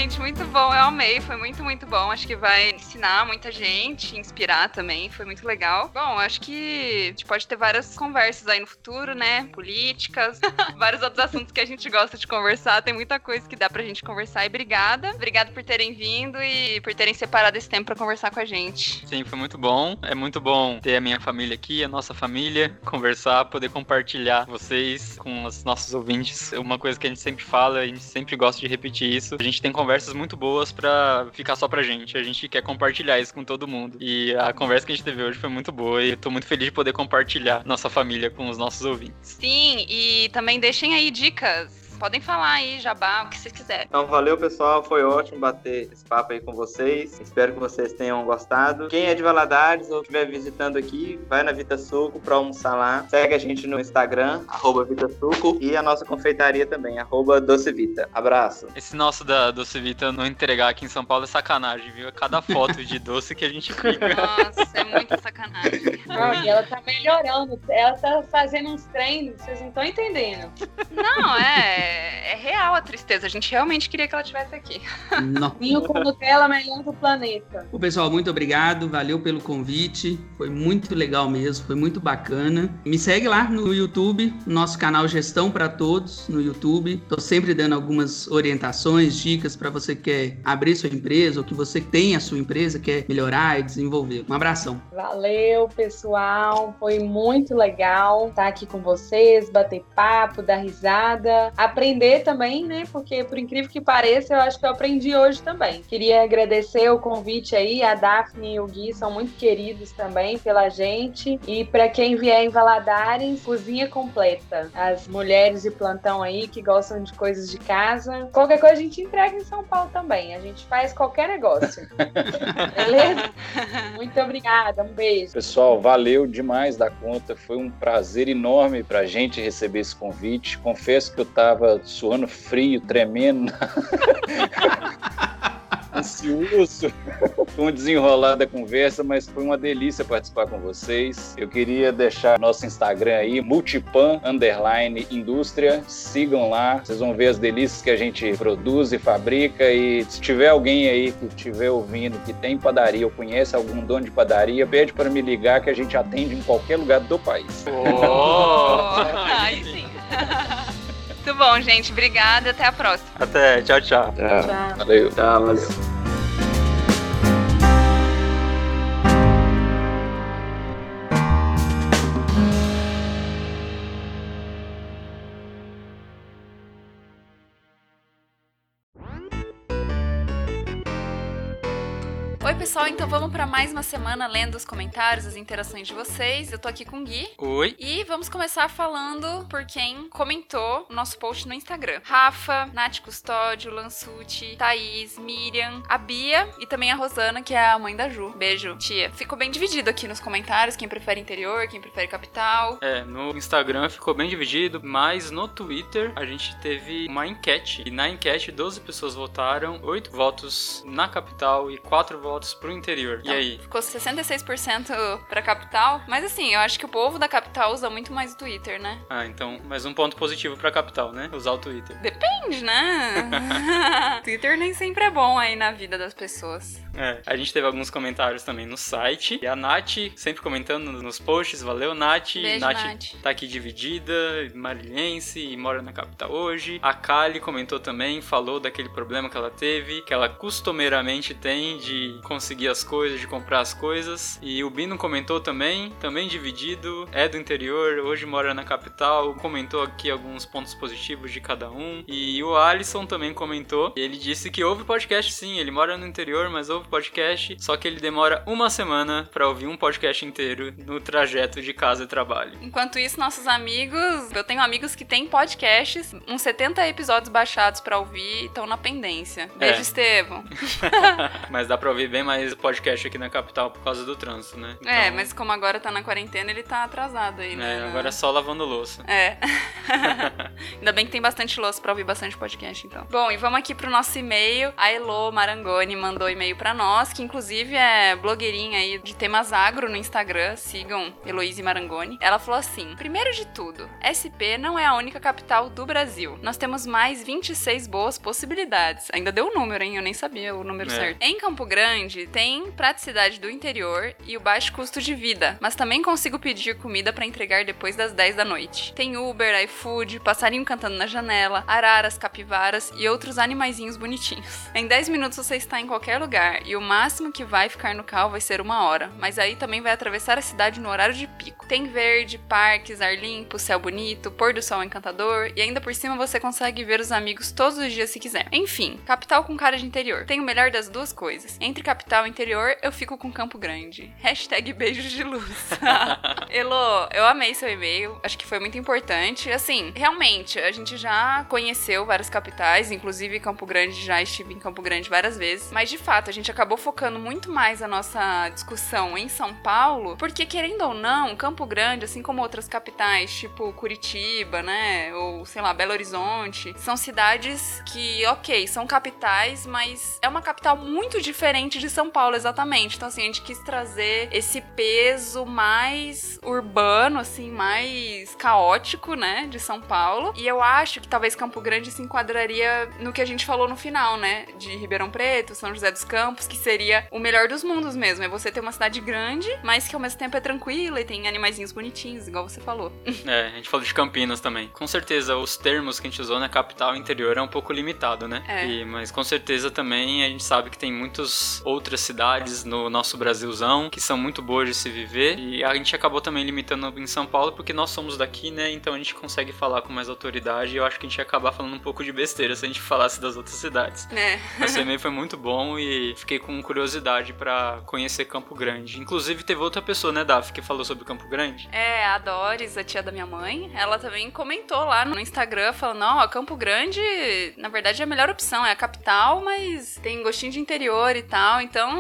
gente, muito bom. Eu amei. Foi muito, muito bom. Acho que vai ensinar muita gente, inspirar também. Foi muito legal. Bom, acho que a gente pode ter várias conversas aí no futuro, né? Políticas, vários outros assuntos que a gente gosta de conversar. Tem muita coisa que dá pra gente conversar. E obrigada. Obrigada por terem vindo e por terem separado esse tempo pra conversar com a gente. Sim, foi muito bom. É muito bom ter a minha família aqui, a nossa família, conversar, poder compartilhar vocês com os nossos ouvintes. Uma coisa que a gente sempre fala, a gente sempre gosta de repetir isso. A gente tem conversas muito boas pra ficar só pra gente. A gente quer compartilhar isso com todo mundo. E a conversa que a gente teve hoje foi muito boa e eu tô muito feliz de poder compartilhar nossa família com os nossos ouvintes. Sim, e também deixem aí dicas. Podem falar aí, jabá, o que vocês quiserem. Então, valeu, pessoal. Foi ótimo bater esse papo aí com vocês. Espero que vocês tenham gostado. Quem é de Valadares ou estiver visitando aqui, vai na Vita Suco pra almoçar lá. Segue a gente no Instagram, arroba Vita Suco, e a nossa confeitaria também, arroba Doce Vita. Abraço. Esse nosso da Doce Vita não entregar aqui em São Paulo é sacanagem, viu? É cada foto de doce que a gente fica. Nossa, é muita sacanagem. Não, e ela tá melhorando. Ela tá fazendo uns treinos, vocês não estão entendendo. Não, é. É, é real a tristeza. A gente realmente queria que ela estivesse aqui. Vinho com Nutella melhor do planeta. Ô, pessoal, muito obrigado. Valeu pelo convite. Foi muito legal mesmo. Foi muito bacana. Me segue lá no YouTube, nosso canal Gestão para Todos no YouTube. Tô sempre dando algumas orientações, dicas para você que quer abrir sua empresa ou que você tem a sua empresa, quer melhorar e desenvolver. Um abração. Valeu, pessoal. Foi muito legal estar aqui com vocês, bater papo, dar risada, aprender também, né? Porque, por incrível que pareça, eu acho que eu aprendi hoje também. Queria agradecer o convite aí. A Daphne e o Gui são muito queridos também pela gente. E para quem vier em Valadares, cozinha completa. As mulheres de plantão aí que gostam de coisas de casa. Qualquer coisa a gente entrega em São Paulo também. A gente faz qualquer negócio. Beleza? Muito obrigada. Um beijo. Pessoal, valeu demais da conta. Foi um prazer enorme pra gente receber esse convite. Confesso que eu tava suando frio, tremendo. ansioso com o desenrolar da conversa, mas foi uma delícia participar com vocês. Eu queria deixar nosso Instagram aí, multipan underline indústria. Sigam lá, vocês vão ver as delícias que a gente produz e fabrica. E se tiver alguém aí que estiver ouvindo que tem padaria ou conhece algum dono de padaria, pede para me ligar que a gente atende em qualquer lugar do país. Oh! Aí sim. Muito bom, gente. Obrigada. Até a próxima. Até, tchau, tchau. Tchau. Valeu. Tá, valeu. Pessoal. Então vamos para mais uma semana lendo os comentários, as interações de vocês. Eu tô aqui com o Gui. Oi. E vamos começar falando por quem comentou o nosso post no Instagram. Rafa, Nath Custódio, Lansucci, Thaís, Miriam, a Bia e também a Rosana, que é a mãe da Ju. Beijo, tia. Ficou bem dividido aqui nos comentários, quem prefere interior, quem prefere capital. É, no Instagram ficou bem dividido, mas no Twitter a gente teve uma enquete. E na enquete 12 pessoas votaram, 8 votos na capital e 4 votos pro interior. E Então, aí? Ficou 66% pra capital. Mas assim, eu acho que o povo da capital usa muito mais o Twitter, né? Ah, então, mais um ponto positivo pra capital, né? Usar o Twitter. Depende, né? Twitter nem sempre é bom aí na vida das pessoas. É, a gente teve alguns comentários também no site. E a Nath, sempre comentando nos posts, valeu, Nath. Beijo, Nath. tá aqui dividida, marilhense e mora na capital hoje. A Kali comentou também, falou daquele problema que ela teve, que ela costumeiramente tem de conseguir as coisas, de comprar as coisas. E o Bino comentou também, também dividido, é do interior, hoje mora na capital, comentou aqui alguns pontos positivos de cada um. E o Alisson também comentou, ele disse que ouve podcast sim, ele mora no interior, mas ouve podcast, só que ele demora uma semana pra ouvir um podcast inteiro no trajeto de casa e trabalho. Enquanto isso, nossos amigos, eu tenho amigos que têm podcasts, uns 70 episódios baixados pra ouvir, estão na pendência. Beijo, É. Estevão. mas dá pra ouvir bem mais podcast aqui na capital por causa do trânsito, né? É, Então, mas como agora tá na quarentena, ele tá atrasado aí, né? é, agora é só lavando louça. É. Ainda bem que tem bastante louça pra ouvir bastante podcast, então. Bom, e vamos aqui pro nosso e-mail. A Elo Marangoni mandou e-mail pra nós, que inclusive é blogueirinha aí de temas agro no Instagram. Sigam Heloíse Marangoni. Ela falou assim: primeiro de tudo, SP não é a única capital do Brasil. Nós temos mais 26 boas possibilidades. Ainda deu o número, hein? Eu nem sabia o número É. certo. Em Campo Grande, tem praticidade do interior e o baixo custo de vida, mas também consigo pedir comida pra entregar depois das 10 da noite. Tem Uber, iFood, passarinho cantando na janela, araras, capivaras e outros animaizinhos bonitinhos. Em 10 minutos você está em qualquer lugar e o máximo que vai ficar no carro vai ser uma hora, mas aí também vai atravessar a cidade no horário de pico. Tem verde, parques, ar limpo, céu bonito, pôr do sol encantador e ainda por cima você consegue ver os amigos todos os dias se quiser. Enfim, capital com cara de interior. Tem o melhor das duas coisas. Entre capital e interior, eu fico com Campo Grande. Hashtag beijos de luz. Elo, eu amei seu e-mail. Acho que foi muito importante. Assim, realmente, a gente já conheceu várias capitais, inclusive Campo Grande, já estive em Campo Grande várias vezes. Mas de fato, a gente acabou focando muito mais a nossa discussão em São Paulo, porque querendo ou não, Campo Grande, assim como outras capitais, tipo Curitiba, né? Ou sei lá, Belo Horizonte, são cidades que, ok, são capitais, mas é uma capital muito diferente de São Paulo, exatamente. Então, assim, a gente quis trazer esse peso mais urbano, assim, mais caótico, né, de São Paulo. E eu acho que talvez Campo Grande se enquadraria no que a gente falou no final, né, de Ribeirão Preto, São José dos Campos, que seria o melhor dos mundos mesmo. É você ter uma cidade grande, mas que ao mesmo tempo é tranquila e tem animaizinhos bonitinhos, igual você falou. É, a gente falou de Campinas também. Com certeza, os termos que a gente usou na capital interior é um pouco limitado, né? É. E, mas com certeza também a gente sabe que tem muitas outras cidades no nosso Brasilzão que são muito boas de se viver. E a gente acabou também limitando em São Paulo porque nós somos daqui, né? Então a gente consegue falar com mais autoridade. E eu acho que a gente ia acabar falando um pouco de besteira se a gente falasse das outras cidades. É. Mas o e-mail foi muito bom e fiquei com curiosidade pra conhecer Campo Grande. Inclusive teve outra pessoa, né, Daf, que falou sobre Campo Grande. É, a Doris, a tia da minha mãe, ela também comentou lá no Instagram, falando, ó, Campo Grande, na verdade, é a melhor opção, é a capital, mas tem gostinho de interior e tal, então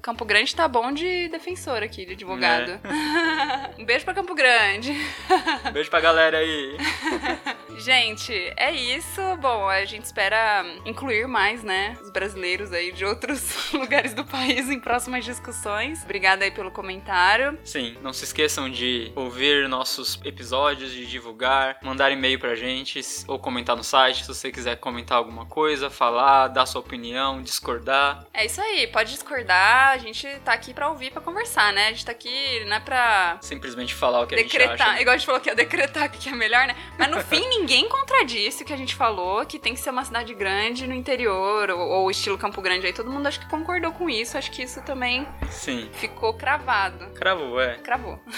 Campo Grande tá bom de defensor aqui, de advogado. um beijo pra Campo Grande. Um beijo pra galera aí. Gente, é isso. Bom, a gente espera incluir mais, né, os brasileiros aí de outros lugares do país em próximas discussões. Obrigada aí pelo comentário. Sim, não se esqueçam de ouvir nossos episódios, de divulgar, mandar e-mail pra gente ou comentar no site se você quiser comentar alguma coisa, falar, dar sua opinião, discordar. É isso aí, pode discordar, a gente tá aqui pra ouvir, pra conversar, né? A gente tá aqui, não é pra Simplesmente falar o que a gente decretar, acha. igual a gente falou que ia decretar o que é melhor, né? Mas no fim, ninguém contradisse o que a gente falou, que tem que ser uma cidade grande no interior, ou, ou estilo Campo Grande aí. Todo mundo acho que concordou com isso, acho que isso também Sim. ficou cravado. Cravou, é. Cravou.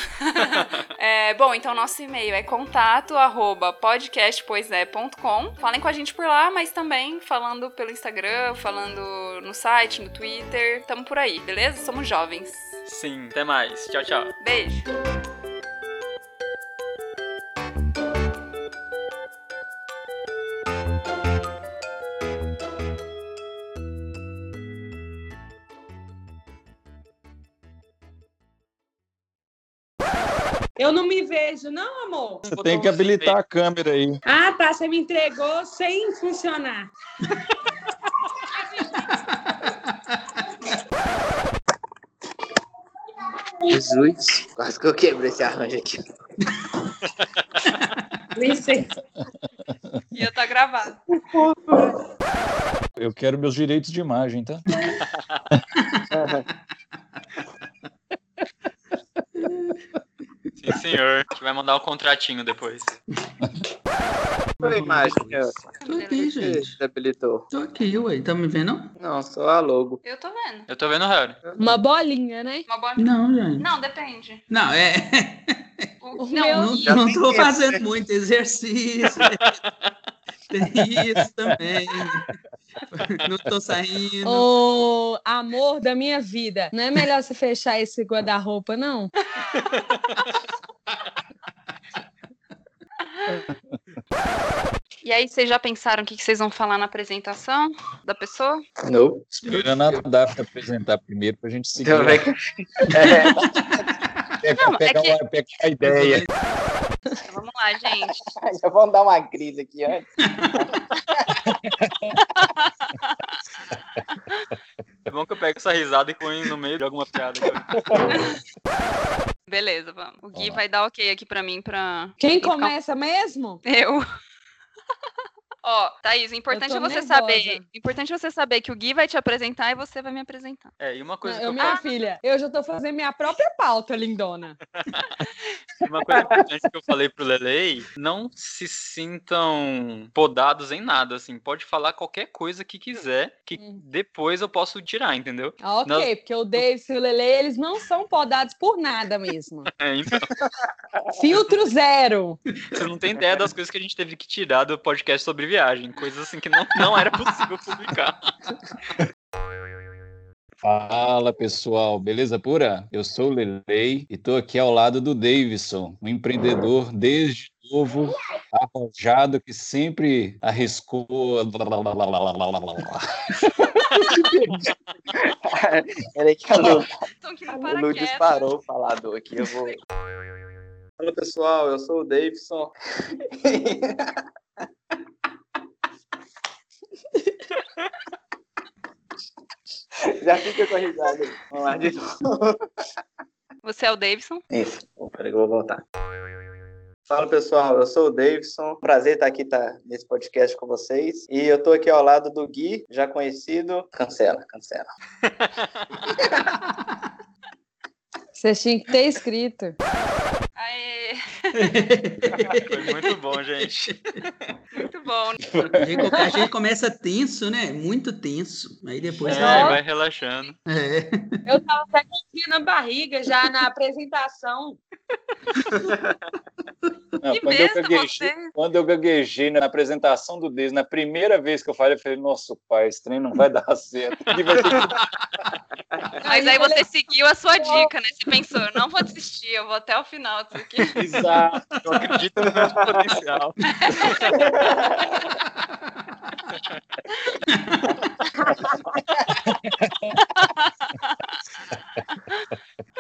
É, bom, então nosso e-mail é contato arroba podcastpoisé.com. Falem com a gente por lá, mas também falando pelo Instagram, falando no site, no Twitter. Tamo por aí, beleza? Somos jovens. Sim, até mais. Tchau, tchau. Beijo. Eu não me vejo, não, amor. Você tem que habilitar a câmera aí. Ah, tá. Você me entregou sem funcionar. Jesus, quase que eu quebrei esse arranjo aqui. Licença. Ia tá gravado. Eu quero meus direitos de imagem, tá? Sim, senhor. A gente vai mandar um contratinho depois. Foi imagem, Tô aqui, gente. que habilitou. Tô aqui, ué. Tá me vendo? Não, só a logo. Eu tô vendo. Eu tô vendo o Harry. Uma bolinha, né? Uma boa... Não, gente. Não, depende. Não, é. O- O não, meu- Não, não tem tô tempo, fazendo né? muito exercício. Tem isso também. Não tô saindo. Ô, amor da minha vida, não é melhor você fechar esse guarda-roupa, não? E aí, vocês já pensaram o que que vocês vão falar na apresentação da pessoa? Não. Esperando a Daphne apresentar primeiro pra gente seguir. Que... É, Pegar, Não, é pegar que- uma- pegar a ideia. Então, vamos lá, gente. já vamos dar uma crise aqui antes. É bom que eu pego essa risada e põe no meio de alguma piada. Beleza, vamos. O Gui Vamos vai dar ok aqui pra mim pra. Quem começa mesmo? Eu. Ó, Thaís, importante é você nervosa. saber. Importante é você saber que o Gui vai te apresentar e você vai me apresentar. É, e uma coisa, Não, que eu, eu, minha filha, eu já tô fazendo minha própria pauta, lindona. uma coisa importante que eu falei pro Lelei, não se sintam podados em nada, assim. Pode falar qualquer coisa que quiser, que Hum. depois eu posso tirar, entendeu? Ah, Ok, Nós- porque o Davis e o Lele, eles não são podados por nada mesmo. É, então, Filtro zero. você não tem ideia das coisas que a gente teve que tirar do podcast sobre viagem. Coisas assim que não, não era possível publicar. Fala pessoal, beleza pura? Eu sou o Lelei e tô aqui ao lado do Davidson, um empreendedor desde novo, arrojado que sempre arriscou. Peraí que Tô aqui no a Lu disparou o falador aqui. Eu vou. Fala pessoal, eu sou o Davidson. Já fica corrigado. Vamos lá de novo. Você é o Davidson? Isso. Oh, peraí que eu vou voltar. Fala pessoal, eu sou o Davidson. Prazer estar aqui tá, nesse podcast com vocês. E eu tô aqui ao lado do Gui, já conhecido. Cancela, cancela. Você tinha que ter escrito. Aê, Foi muito bom, gente. muito bom. A gente, a gente começa tenso, né? Muito tenso. Aí depois. É, vai- vai relaxando. É. Eu tava até com frio na barriga já na apresentação. Não, quando, eu gaguejei, você. quando eu gaguejei na apresentação do Deus, na primeira vez que eu falei, eu falei, nossa, pai, esse trem não vai dar certo. Mas aí você seguiu a sua dica, né? Você pensou, eu não vou desistir, eu vou até o final disso aqui. Exato, eu acredito no meu potencial.